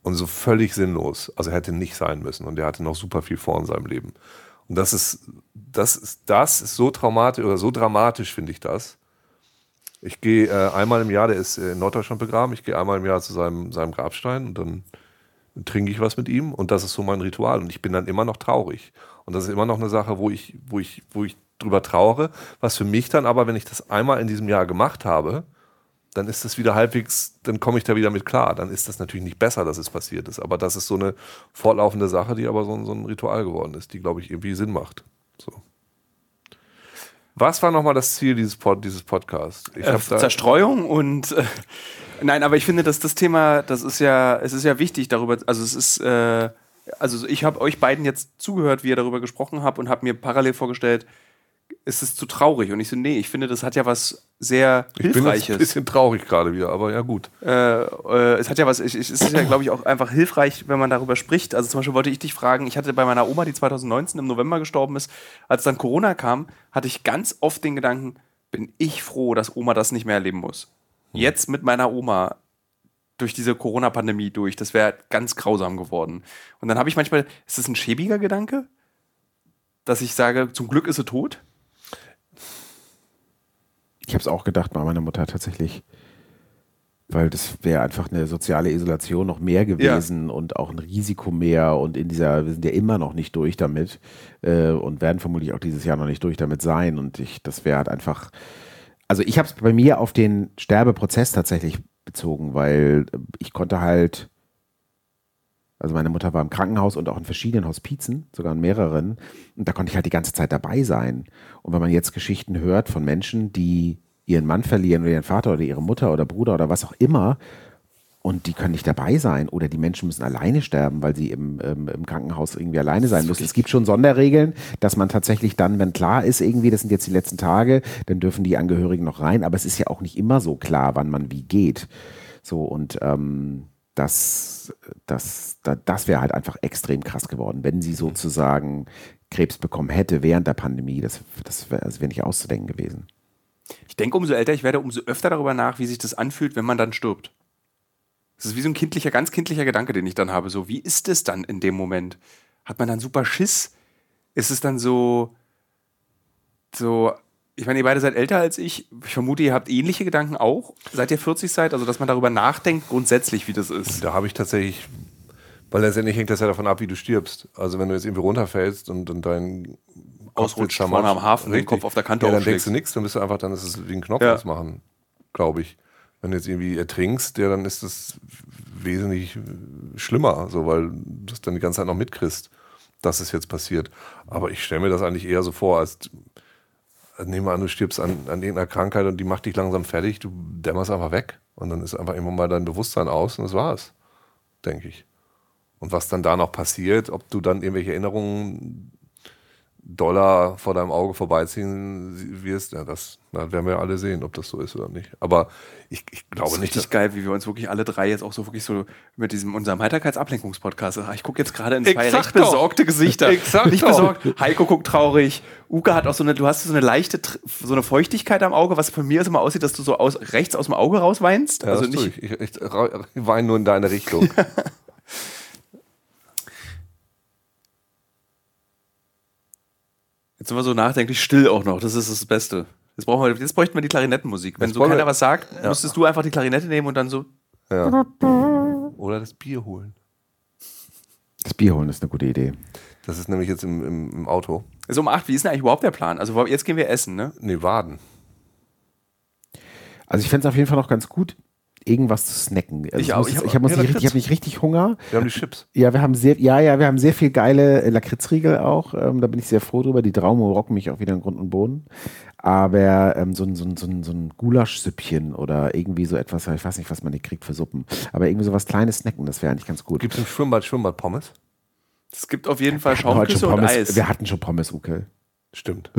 Und so völlig sinnlos. Also er hätte nicht sein müssen und der hatte noch super viel vor in seinem Leben. Und das ist, das ist, das ist so traumatisch oder so dramatisch, finde ich das. Ich gehe äh, einmal im Jahr, der ist äh, in Norddeutschland begraben, ich gehe einmal im Jahr zu seinem, seinem Grabstein und dann trinke ich was mit ihm und das ist so mein Ritual und ich bin dann immer noch traurig. Und das ist immer noch eine Sache, wo ich, wo ich, wo ich drüber trauere, was für mich dann aber, wenn ich das einmal in diesem Jahr gemacht habe, dann ist das wieder halbwegs, dann komme ich da wieder mit klar. Dann ist das natürlich nicht besser, dass es passiert ist. Aber das ist so eine fortlaufende Sache, die aber so, ein- so ein Ritual geworden ist, die, glaube ich, irgendwie Sinn macht. So. Was war nochmal das Ziel dieses, Pod, dieses Podcasts? Ich Äh, Zerstreuung und äh, nein, aber ich finde, dass das Thema, das ist ja, es ist ja wichtig darüber, also es ist, äh, also ich habe euch beiden jetzt zugehört, wie ihr darüber gesprochen habt und habe mir parallel vorgestellt, ist es zu traurig? Und ich so, nee, ich finde, das hat ja was sehr Ich bin ein Hilfreiches. bisschen traurig gerade wieder, aber ja gut. äh, äh, es hat ja was, ich, ich, es ist ja, glaube ich, auch einfach hilfreich, wenn man darüber spricht. Also zum Beispiel wollte ich dich fragen, ich hatte bei meiner Oma, die 2019 im November gestorben ist, als dann Corona kam, hatte ich ganz oft den Gedanken, bin ich froh, dass Oma das nicht mehr erleben muss. Jetzt mit meiner Oma durch diese Corona-Pandemie durch, das wäre ganz grausam geworden. Und dann habe ich manchmal, ist das ein schäbiger Gedanke? Dass ich sage, zum Glück ist sie tot? Ich habe es auch gedacht bei meiner Mutter tatsächlich. Weil das wäre einfach eine soziale Isolation noch mehr gewesen und auch ein Risiko mehr. Und in dieser, wir sind ja immer noch nicht durch damit äh, und werden vermutlich auch dieses Jahr noch nicht durch damit sein. Und ich, das wäre halt einfach. Also ich habe es bei mir auf den Sterbeprozess tatsächlich bezogen, weil ich konnte halt. Also meine Mutter war im Krankenhaus und auch in verschiedenen Hospizen, sogar in mehreren. Und da konnte ich halt die ganze Zeit dabei sein. Und wenn man jetzt Geschichten hört von Menschen, die ihren Mann verlieren oder ihren Vater oder ihre Mutter oder Bruder oder was auch immer, und die können nicht dabei sein oder die Menschen müssen alleine sterben, weil sie im, ähm, im Krankenhaus irgendwie alleine sein müssen. Es gibt schon Sonderregeln, dass man tatsächlich dann, wenn klar ist, irgendwie, das sind jetzt die letzten Tage, dann dürfen die Angehörigen noch rein. Aber es ist ja auch nicht immer so klar, wann man wie geht. So und ähm, das, das, das, das wäre halt einfach extrem krass geworden, wenn sie sozusagen Krebs bekommen hätte während der Pandemie. Das, das wäre wär nicht auszudenken gewesen. Ich denke, umso älter ich werde, umso öfter darüber nach, wie sich das anfühlt, wenn man dann stirbt. Das ist wie so ein kindlicher, ganz kindlicher Gedanke, den ich dann habe. So, wie ist es dann in dem Moment? Hat man dann super Schiss? Ist es dann so, so, ich meine, ihr beide seid älter als ich. Ich vermute, ihr habt ähnliche Gedanken auch, seit ihr 40 seid. Also, dass man darüber nachdenkt, grundsätzlich, wie das ist. Da habe ich tatsächlich, weil letztendlich hängt das ja davon ab, wie du stirbst. Also wenn du jetzt irgendwie runterfällst und, und dein Ausrutscht vorne am Hafen, den Richtig. Kopf auf der Kante Ja, dann denkst du nichts, dann bist du einfach, dann ist es wie ein Knopf Ja. ausmachen, glaube ich. Wenn du jetzt irgendwie ertrinkst, ja, dann ist das wesentlich schlimmer, so, weil du das dann die ganze Zeit noch mitkriegst, dass es jetzt passiert. Aber ich stelle mir das eigentlich eher so vor, als nehmen wir an, du stirbst an, an irgendeiner Krankheit und die macht dich langsam fertig, du dämmerst einfach weg und dann ist einfach immer mal dein Bewusstsein aus und das war's, denke ich. Und was dann da noch passiert, ob du dann irgendwelche Erinnerungen Dollar vor deinem Auge vorbeiziehen wirst, ja, das, da werden wir alle sehen, ob das so ist oder nicht. Aber ich, ich glaube Das ist nicht, richtig geil, wie wir uns wirklich alle drei jetzt auch so wirklich so mit diesem unserem Heiterkeitsablenkungspodcast. Ah, Ich gucke jetzt gerade in zwei sag recht doch. besorgte Gesichter. Ich sag nicht doch. besorgt. Heiko guckt traurig. Uke hat auch so eine, du hast so eine leichte, so eine Feuchtigkeit am Auge, was von mir immer aussieht, dass du so aus, rechts aus dem Auge rausweinst. Ja, also nicht. ich. Ich, ich weine nur in deine Richtung. Jetzt sind wir so nachdenklich still auch noch. Das ist das Beste. Jetzt, brauchen wir, jetzt bräuchten wir die Klarinettenmusik. Wenn Jetzt so keiner wir- was sagt, müsstest du einfach die Klarinette nehmen und dann so. ja. Oder das Bier holen. Das Bier holen ist eine gute Idee. Das ist nämlich jetzt im, im, im Auto. Ist um acht. Wie ist denn eigentlich überhaupt der Plan? Also jetzt gehen wir essen, ne? Nee, Waden. Also ich fände es auf jeden Fall noch ganz gut, irgendwas zu snacken. Also Ich auch. muss Ich hab- ich habe nicht, richtig- hab nicht richtig Hunger. Wir haben die Chips. Ja, wir haben sehr, ja, ja, wir haben sehr viel geile äh, Lakritzriegel auch. Ähm, da bin ich sehr froh drüber. Die Traume rocken mich auch wieder in Grund und Boden. Aber ähm, so ein, so ein, so ein, so ein Gulaschsüppchen oder irgendwie so etwas, ich weiß nicht, was man nicht kriegt für Suppen. Aber irgendwie so was kleines snacken, das wäre eigentlich ganz gut. Gibt es im Schwimmbad Schwimmbad-Pommes? Es gibt auf jeden Fall Schaumküsse und Pommes, Eis. Wir hatten schon Pommes, Uke. Stimmt.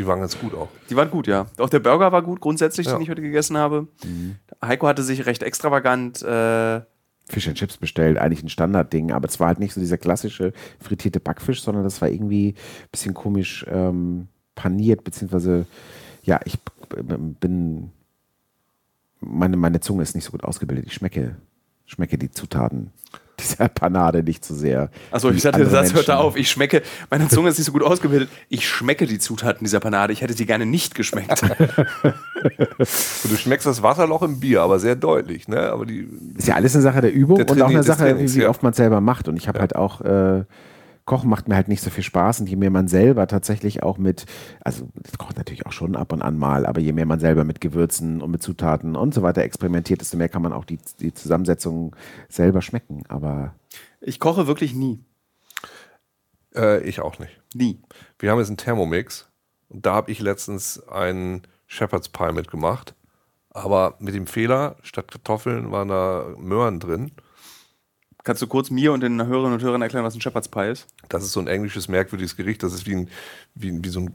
Die waren ganz gut auch. Die waren gut, ja. Auch der Burger war gut, grundsätzlich, Ja. den ich heute gegessen habe. Mhm. Heiko hatte sich recht extravagant. Äh, Fish and Chips bestellt, eigentlich ein Standardding, aber es war halt nicht so dieser klassische frittierte Backfisch, sondern das war irgendwie ein bisschen komisch ähm, paniert, beziehungsweise, ja, ich bin, meine, meine Zunge ist nicht so gut ausgebildet. Ich schmecke, schmecke die Zutaten dieser Panade nicht so sehr. Achso, ich sagte, der Satz hört da auf. Ich schmecke, meine Zunge ist nicht so gut ausgebildet. Ich schmecke die Zutaten dieser Panade. Ich hätte sie gerne nicht geschmeckt. Und du schmeckst das Wasserloch im Bier, aber sehr deutlich. Ne? Aber die, Ist ja alles eine Sache der Übung Der und auch eine Sache, Trainings, wie ja. oft man es selber macht. Und ich habe halt auch, äh, Kochen macht mir halt nicht so viel Spaß. Und je mehr man selber tatsächlich auch mit, also das kocht natürlich auch schon ab und an mal, aber je mehr man selber mit Gewürzen und mit Zutaten und so weiter experimentiert, desto mehr kann man auch die, die Zusammensetzung selber schmecken. Aber Ich koche wirklich nie. äh, ich auch nicht. Nie. Wir haben jetzt einen Thermomix und da habe ich letztens einen Shepherd's Pie mitgemacht. Aber mit dem Fehler, statt Kartoffeln waren da Möhren drin. Kannst du kurz mir und den Hörerinnen und Hörern erklären, was ein Shepherd's Pie ist? Das ist so ein englisches merkwürdiges Gericht. Das ist wie ein, wie wie so ein,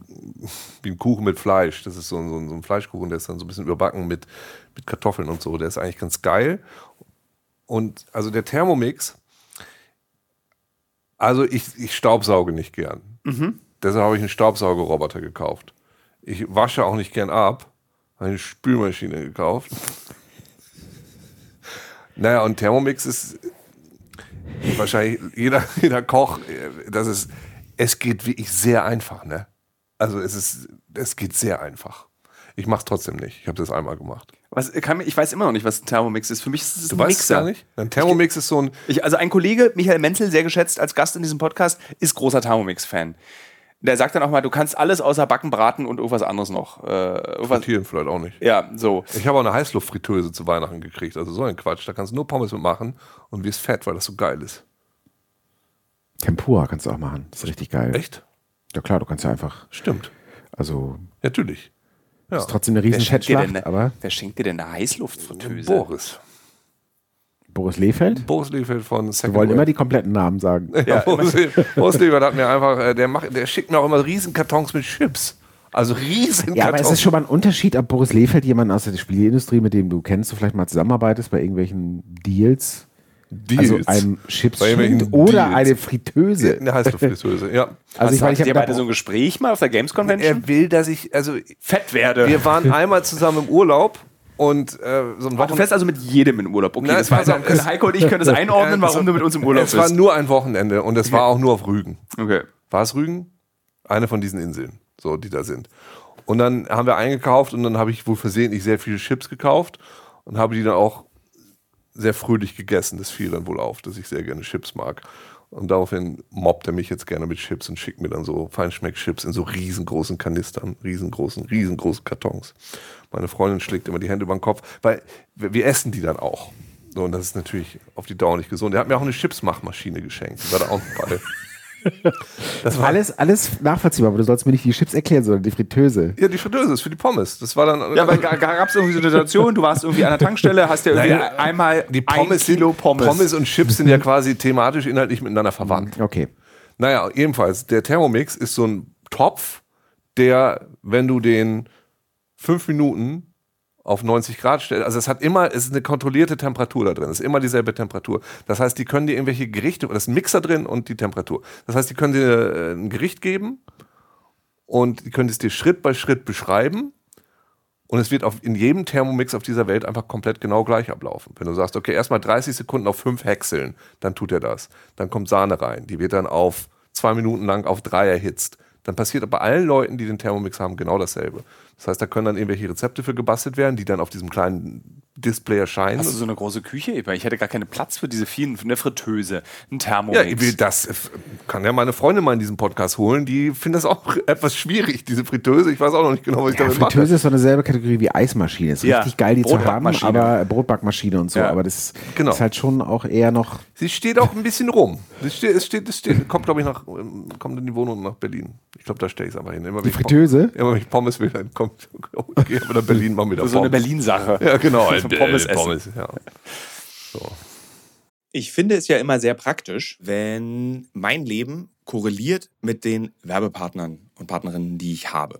wie ein Kuchen mit Fleisch. Das ist so ein, so, ein, so ein Fleischkuchen, der ist dann so ein bisschen überbacken mit, mit Kartoffeln und so. Der ist eigentlich ganz geil. Und also der Thermomix, also ich, ich staubsauge nicht gern. Deshalb habe ich einen Staubsaugerroboter gekauft. Ich wasche auch nicht gern ab. Habe eine Spülmaschine gekauft. Naja, und Thermomix ist wahrscheinlich jeder, jeder Koch, äh, das ist, es geht wirklich sehr einfach, ne? Also es ist, es geht sehr einfach. Ich mache es trotzdem nicht. Ich habe das einmal gemacht. Was, kann, mir- ich weiß immer noch nicht, was ein Thermomix ist. Für mich ist es Du ein weißt es Mixer. gar nicht? Ein Thermomix ist so ein, Ich, also ein Kollege, Michael Menzel, sehr geschätzt als Gast in diesem Podcast, ist großer Thermomix-Fan. Der sagt dann auch mal, du kannst alles außer Backen, Braten und irgendwas anderes noch. Äh, irgendwas, Frittieren vielleicht auch nicht. ja, so. Ich habe auch eine Heißluftfritteuse zu Weihnachten gekriegt. Also so ein Quatsch. Da kannst du nur Pommes mitmachen und wirst fett, weil das so geil ist. Tempura kannst du auch machen. Das ist richtig geil. Echt? Ja klar, du kannst ja einfach, Stimmt. also Natürlich. Ja. ist trotzdem eine riesen denn, Fettschlacht, aber wer schenkt dir denn eine Heißluftfritteuse? Boris. Boris Lehfeld? Boris Liefeld von Wir Second wollen Wave. immer die kompletten Namen sagen. Ja, Boris, Boris Liefeld hat mir einfach, äh, der, macht, der schickt mir auch immer Riesenkartons mit Chips. Also Riesenkartons. Ja, aber es ist schon mal ein Unterschied, ob Boris Lehfeld jemand aus der Spieleindustrie, mit dem du kennst, du vielleicht mal zusammenarbeitest bei irgendwelchen Deals, Deals. also einem Chips oder Deals. eine Fritteuse. Eine Heißluftfritteuse, ja. Also ich, Was weil ich habe beide so ein Gespräch mal auf der Games Convention? Er will, dass ich, also Fett werde. wir waren einmal zusammen im Urlaub und äh, so ein Ach, du fährst also mit jedem in Urlaub. Okay, Nein, das war, können es- Heiko und ich können das einordnen, warum du mit uns im Urlaub Es war bist. nur ein Wochenende und es war auch nur auf Rügen. Okay. War es Rügen? Eine von diesen Inseln, so die da sind. Und dann haben wir eingekauft und dann habe ich wohl versehentlich sehr viele Chips gekauft und habe die dann auch sehr fröhlich gegessen. Das fiel dann wohl auf, dass ich sehr gerne Chips mag. Und daraufhin mobbt er mich jetzt gerne mit Chips und schickt mir dann so Feinschmeck-Chips in so riesengroßen Kanistern, riesengroßen, riesengroßen Kartons. Meine Freundin schlägt immer die Hände über den Kopf, weil wir wir essen die dann auch. So, und das ist natürlich auf die Dauer nicht gesund. Er hat mir auch eine Chipsmachmaschine geschenkt. Die war da auch noch bei. Das war alles, alles nachvollziehbar, aber du sollst mir nicht die Chips erklären, sondern die Fritteuse. Ja, die Fritteuse ist für die Pommes. Das war dann. Ja, aber gab es irgendwie so eine Situation, du warst irgendwie an der Tankstelle, hast dir irgendwie Naja, einmal die Pommes, ein Kilo Pommes. Pommes und Chips sind ja quasi thematisch inhaltlich miteinander verwandt. Okay. Naja, jedenfalls, der Thermomix ist so ein Topf, der, wenn du den fünf Minuten auf 90 Grad stellst, also es hat immer, es ist eine kontrollierte Temperatur da drin, es ist immer dieselbe Temperatur. Das heißt, die können dir irgendwelche Gerichte, da ist ein Mixer drin und die Temperatur. Das heißt, die können dir äh, ein Gericht geben und die können es dir Schritt bei Schritt beschreiben und es wird auf, in jedem Thermomix auf dieser Welt einfach komplett genau gleich ablaufen. Wenn du sagst, okay, erstmal 30 Sekunden auf 5 häckseln, dann tut er das. Dann kommt Sahne rein, die wird dann auf zwei Minuten lang auf 3 erhitzt. Dann passiert bei allen Leuten, die den Thermomix haben, genau dasselbe. Das heißt, da können dann irgendwelche Rezepte für gebastelt werden, die dann auf diesem kleinen Display erscheinen. Hast du so eine große Küche? Ich hätte gar keinen Platz für diese vielen, eine Fritteuse, ein ja, Thermomix. ich will das äh, kann ja meine Freundin mal in diesem Podcast holen. Die finden das auch etwas schwierig, diese Fritteuse. Ich weiß auch noch nicht genau, was ich Ja, damit mache. Fritteuse ist so eine selbe Kategorie wie Eismaschine. Ist Ja, richtig geil, die zu haben, aber Brotbackmaschine und so. Ja. Aber das Genau. ist halt schon auch eher noch. Sie steht auch ein bisschen rum. Es steht, es steht, es steht kommt, glaube ich, nach, ähm, kommt in die Wohnung nach Berlin. Ich glaube, da stelle ich es einfach hin. Immer, Die Fritteuse? Pom- Immer wenn ich Pommes will, dann kommt, okay, aber nach Berlin machen wir da so eine Pommes. Berlin-Sache. Ja, genau. So Pommes essen. Pommes, ja. So. Ich finde es ja immer sehr praktisch, wenn mein Leben korreliert mit den Werbepartnern und Partnerinnen, die ich habe.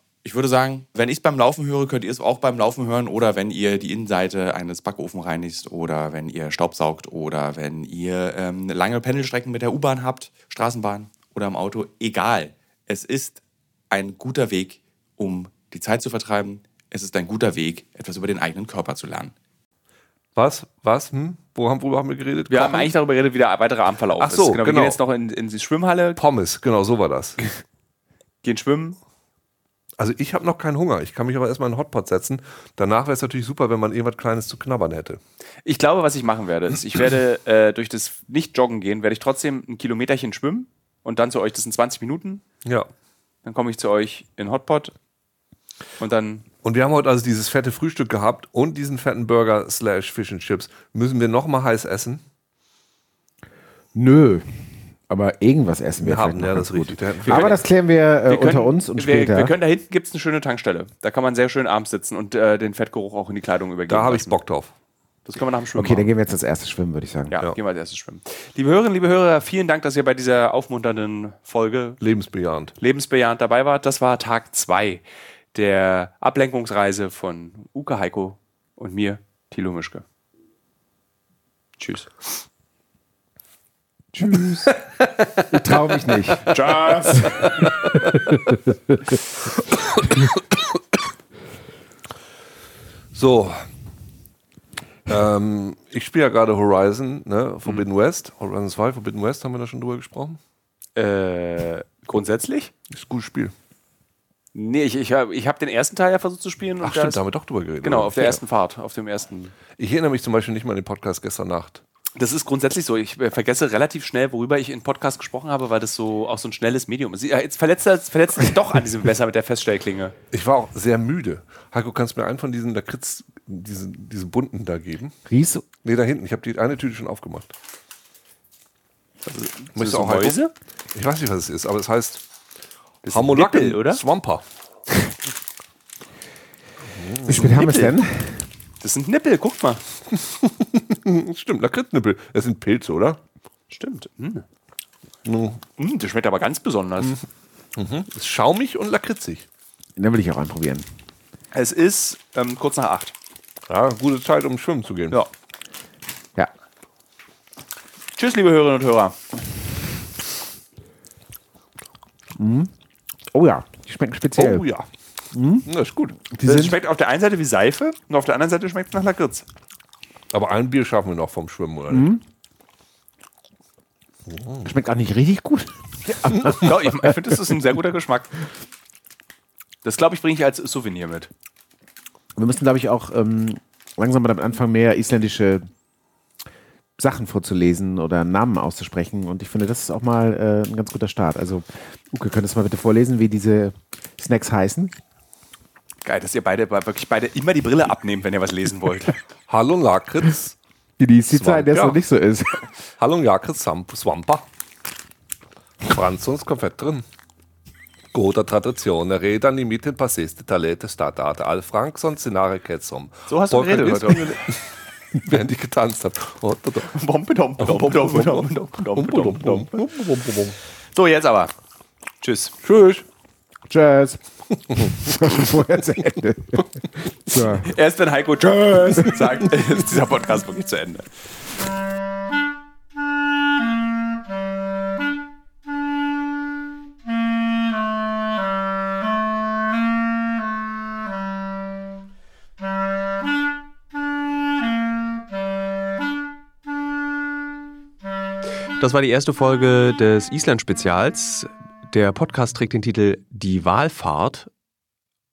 ich würde sagen, wenn ich es beim Laufen höre, könnt ihr es auch beim Laufen hören oder wenn ihr die Innenseite eines Backofen reinigt oder wenn ihr Staubsaugt oder wenn ihr ähm, lange Pendelstrecken mit der U-Bahn habt, Straßenbahn oder im Auto. Egal. Es ist ein guter Weg, um die Zeit zu vertreiben. Es ist ein guter Weg, etwas über den eigenen Körper zu lernen. Was? Was? Hm? Wo haben, worüber haben wir geredet? Wir Kochen? haben eigentlich darüber geredet, wie der weitere Abendverlauf Ach so, ist. Wir genau. gehen jetzt noch in, in die Schwimmhalle, Pommes, genau, so war das. gehen schwimmen. Also ich habe noch keinen Hunger. Ich kann mich aber erstmal in den Hotpot setzen. Danach wäre es natürlich super, wenn man irgendwas Kleines zu knabbern hätte. Ich glaube, was ich machen werde, ist, ich werde äh, durch das Nicht-Joggen gehen, werde ich trotzdem ein Kilometerchen schwimmen und dann zu euch, das sind 20 Minuten, Ja. dann komme ich zu euch in Hotpot und dann Und wir haben heute also dieses fette Frühstück gehabt und diesen fetten Burger slash Fish and Chips. Müssen wir noch mal heiß essen? Nö. Aber irgendwas essen wir. Wir haben, ja, das ist richtig. gut. Da Aber das klären wir, äh, Wir unter können- uns und wir, später. Wir können da hinten gibt es eine schöne Tankstelle. Da kann man sehr schön abends sitzen und äh, den Fettgeruch auch in die Kleidung übergeben. Da habe ich. Bock drauf. Das können wir nach dem Schwimmen okay, dann machen. gehen wir jetzt als erstes schwimmen, würde ich sagen. Ja, Ja. gehen wir als erstes schwimmen. Liebe Hörerinnen, liebe Hörer, vielen Dank, dass ihr bei dieser aufmunternden Folge Lebensbejahend. lebensbejahend dabei wart. Das war Tag 2 der Ablenkungsreise von Uke Heiko und mir, Thilo Mischke. Tschüss. Tschüss. ich traue mich nicht. Tschüss. So. Ähm, ich spiele ja gerade Horizon, ne? Forbidden West. Horizon 2, Forbidden West, haben wir da schon drüber gesprochen? äh, grundsätzlich? Ist ein gutes Spiel. Nee, ich, ich habe ich hab den ersten Teil ja versucht zu spielen. Ach stimmt, da haben wir doch drüber geredet. Genau, oder? auf der Ja. ersten Fahrt, auf dem ersten. Ich erinnere mich zum Beispiel nicht mal an den Podcast gestern Nacht. Das ist grundsätzlich so. Ich äh, vergesse relativ schnell, worüber ich in Podcast gesprochen habe, weil das so auch so ein schnelles Medium ist. Jetzt verletzt er verletzt er sich doch an diesem Messer mit der Feststellklinge. Ich war auch sehr müde. Heiko, kannst du mir einen von diesen Lakritz, diesen, diesen bunten da geben? Ries, Nee, da hinten. Ich habe die eine Tüte schon aufgemacht. Möchtest so du auch Heiko? Mäuse? Ich weiß nicht, was es ist, aber es heißt Nippel, oder? Swamper. wie spät haben wir es denn? Das sind Nippel, guckt mal. Stimmt, Lakritznippel. Das sind Pilze, oder? Stimmt. Mm. Mhm. Mm, das schmeckt aber ganz besonders. Ist schaumig und lakritzig. Dann will ich auch anprobieren. Es ist ähm, kurz nach acht. Ja, gute Zeit, um schwimmen zu gehen. Ja. Ja. Tschüss, liebe Hörerinnen und Hörer. Oh ja, die schmecken speziell. Oh ja. Das ist gut. Die Das schmeckt auf der einen Seite wie Seife und auf der anderen Seite schmeckt es nach Lakritz. Aber ein Bier schaffen wir noch vom Schwimmen, oder nicht? schmeckt auch nicht richtig gut. ja, ich ich finde, das ist ein sehr guter Geschmack. Das, glaube ich, bringe ich als Souvenir mit. Wir müssen, glaube ich, auch ähm, langsam mal damit anfangen, mehr isländische Sachen vorzulesen oder Namen auszusprechen. Und ich finde, das ist auch mal äh, ein ganz guter Start. Also, Uke, könntest du mal bitte vorlesen, wie diese Snacks heißen? Geil, dass ihr beide wirklich beide immer die Brille abnehmt, wenn ihr was lesen wollt. Hallo Lakritz. Die, die sein, der es noch nicht so ist. Hallo Lakritz Swamp- Swamper. Franz und Konfett drin. goda tradizione, redani mit den passeste talete stadtarte al Frankson scenare ketzum. So hast du geredet heute. Während ich getanzt habe. So, jetzt aber. Tschüss. Tschüss. Tschüss. Das war schon vorher zu Ende. So. Erst wenn Heiko Tschüss sagt, ist dieser Podcast wirklich zu Ende. Das war die erste Folge des Island-Spezials. Der Podcast trägt den Titel Die Wahlfahrt.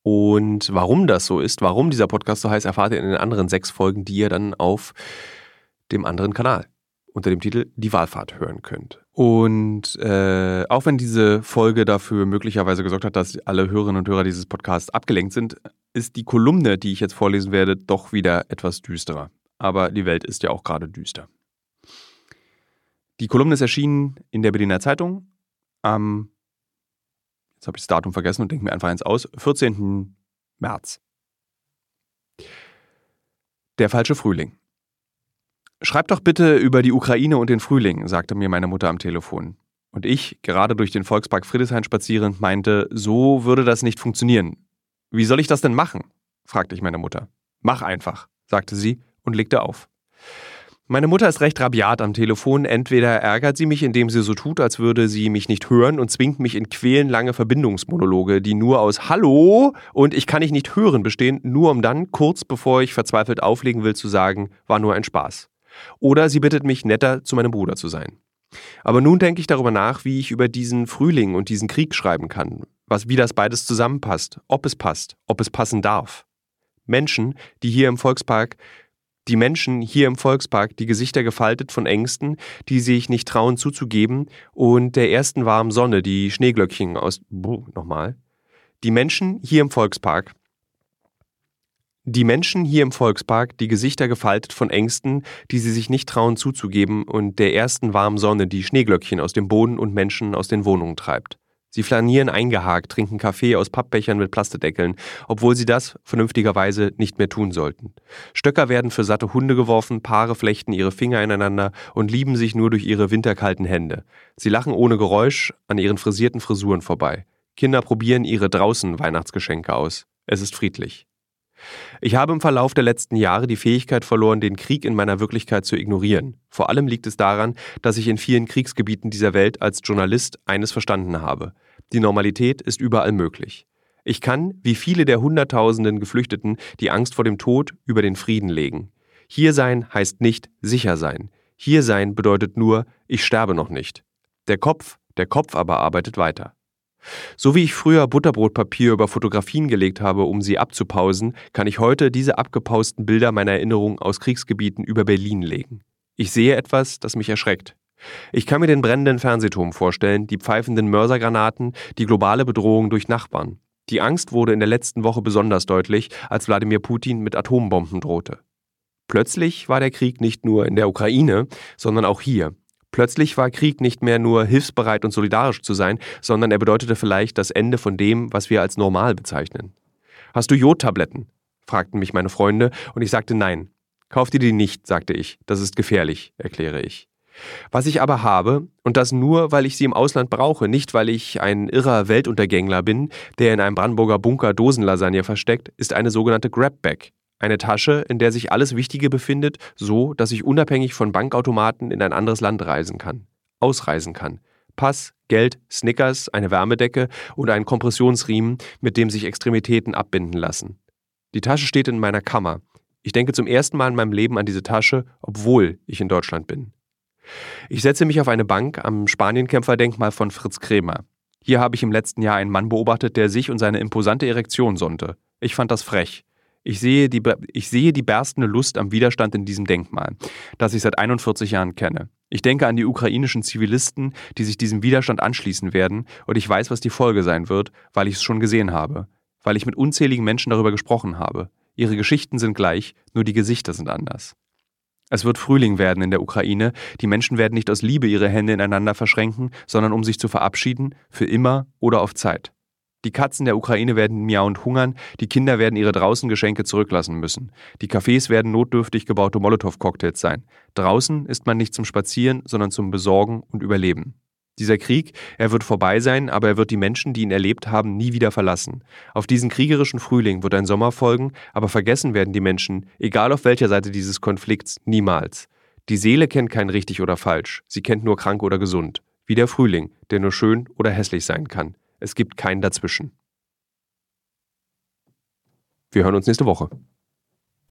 Und warum das so ist, warum dieser Podcast so heißt, erfahrt ihr in den anderen sechs Folgen, die ihr dann auf dem anderen Kanal unter dem Titel Die Wahlfahrt hören könnt. Und äh, auch wenn diese Folge dafür möglicherweise gesorgt hat, dass alle Hörerinnen und Hörer dieses Podcasts abgelenkt sind, ist die Kolumne, die ich jetzt vorlesen werde, doch wieder etwas düsterer. Aber die Welt ist ja auch gerade düster. Die Kolumne ist erschienen in der Berliner Zeitung am, jetzt habe ich das Datum vergessen und denke mir einfach eins aus, 14. März. Der falsche Frühling. Schreib doch bitte über die Ukraine und den Frühling, sagte mir meine Mutter am Telefon. Und ich, gerade durch den Volkspark Friedrichshain spazierend, meinte, so würde das nicht funktionieren. Wie soll ich das denn machen? fragte ich meine Mutter. Mach einfach, sagte sie und legte auf. Meine Mutter ist recht rabiat am Telefon. Entweder ärgert sie mich, indem sie so tut, als würde sie mich nicht hören und zwingt mich in quälenlange Verbindungsmonologe, die nur aus Hallo und ich kann dich nicht hören bestehen, nur um dann, kurz bevor ich verzweifelt auflegen will, zu sagen, war nur ein Spaß. Oder sie bittet mich, netter zu meinem Bruder zu sein. Aber nun denke ich darüber nach, wie ich über diesen Frühling und diesen Krieg schreiben kann, was, wie das beides zusammenpasst, ob es passt, ob es passen darf. Menschen, die hier im Volkspark die Menschen hier im Volkspark die Gesichter gefaltet von Ängsten, die sich nicht trauen zuzugeben, und der ersten warmen Sonne, die Schneeglöckchen aus. Buh, nochmal. Die Menschen hier im Volkspark. Die Menschen hier im Volkspark, die Gesichter gefaltet von Ängsten, die sie sich nicht trauen zuzugeben, und der ersten warmen Sonne, die Schneeglöckchen aus dem Boden und Menschen aus den Wohnungen treibt. Sie flanieren eingehakt, trinken Kaffee aus Pappbechern mit Plastedeckeln, obwohl sie das vernünftigerweise nicht mehr tun sollten. Stöcker werden für satte Hunde geworfen, Paare flechten ihre Finger ineinander und lieben sich nur durch ihre winterkalten Hände. Sie lachen ohne Geräusch an ihren frisierten Frisuren vorbei. Kinder probieren ihre draußen Weihnachtsgeschenke aus. Es ist friedlich. Ich habe im Verlauf der letzten Jahre die Fähigkeit verloren, den Krieg in meiner Wirklichkeit zu ignorieren. Vor allem liegt es daran, dass ich in vielen Kriegsgebieten dieser Welt als Journalist eines verstanden habe. Die Normalität ist überall möglich. Ich kann, wie viele der Hunderttausenden Geflüchteten, die Angst vor dem Tod über den Frieden legen. Hier sein heißt nicht sicher sein. Hier sein bedeutet nur, ich sterbe noch nicht. Der Kopf, der Kopf aber arbeitet weiter. So wie ich früher Butterbrotpapier über Fotografien gelegt habe, um sie abzupausen, kann ich heute diese abgepausten Bilder meiner Erinnerung aus Kriegsgebieten über Berlin legen. Ich sehe etwas, das mich erschreckt. Ich kann mir den brennenden Fernsehturm vorstellen, die pfeifenden Mörsergranaten, die globale Bedrohung durch Nachbarn. Die Angst wurde in der letzten Woche besonders deutlich, als Wladimir Putin mit Atombomben drohte. Plötzlich war der Krieg nicht nur in der Ukraine, sondern auch hier, Plötzlich war Krieg nicht mehr nur hilfsbereit und solidarisch zu sein, sondern er bedeutete vielleicht das Ende von dem, was wir als normal bezeichnen. Hast du Jodtabletten? fragten mich meine Freunde, und ich sagte nein. Kauf dir die nicht, sagte ich. Das ist gefährlich, erkläre ich. Was ich aber habe, und das nur, weil ich sie im Ausland brauche, nicht weil ich ein irrer Weltuntergängler bin, der in einem Brandenburger Bunker Dosenlasagne versteckt, ist eine sogenannte Grabbag. Eine Tasche, in der sich alles Wichtige befindet, so dass ich unabhängig von Bankautomaten in ein anderes Land reisen kann. Ausreisen kann. Pass, Geld, Snickers, eine Wärmedecke und einen Kompressionsriemen, mit dem sich Extremitäten abbinden lassen. Die Tasche steht in meiner Kammer. Ich denke zum ersten Mal in meinem Leben an diese Tasche, obwohl ich in Deutschland bin. Ich setze mich auf eine Bank am Spanienkämpferdenkmal von Fritz Kremer. Hier habe ich im letzten Jahr einen Mann beobachtet, der sich und seine imposante Erektion sonnte. Ich fand das frech. Ich sehe, die, ich sehe die berstende Lust am Widerstand in diesem Denkmal, das ich seit 41 Jahren kenne. Ich denke an die ukrainischen Zivilisten, die sich diesem Widerstand anschließen werden, und ich weiß, was die Folge sein wird, weil ich es schon gesehen habe, weil ich mit unzähligen Menschen darüber gesprochen habe. Ihre Geschichten sind gleich, nur die Gesichter sind anders. Es wird Frühling werden in der Ukraine, die Menschen werden nicht aus Liebe ihre Hände ineinander verschränken, sondern um sich zu verabschieden, für immer oder auf Zeit. Die Katzen der Ukraine werden miauend hungern, die Kinder werden ihre Draußengeschenke zurücklassen müssen. Die Cafés werden notdürftig gebaute Molotow-Cocktails sein. Draußen ist man nicht zum Spazieren, sondern zum Besorgen und Überleben. Dieser Krieg, er wird vorbei sein, aber er wird die Menschen, die ihn erlebt haben, nie wieder verlassen. Auf diesen kriegerischen Frühling wird ein Sommer folgen, aber vergessen werden die Menschen, egal auf welcher Seite dieses Konflikts, niemals. Die Seele kennt kein richtig oder falsch, sie kennt nur krank oder gesund. Wie der Frühling, der nur schön oder hässlich sein kann. Es gibt kein Dazwischen. Wir hören uns nächste Woche.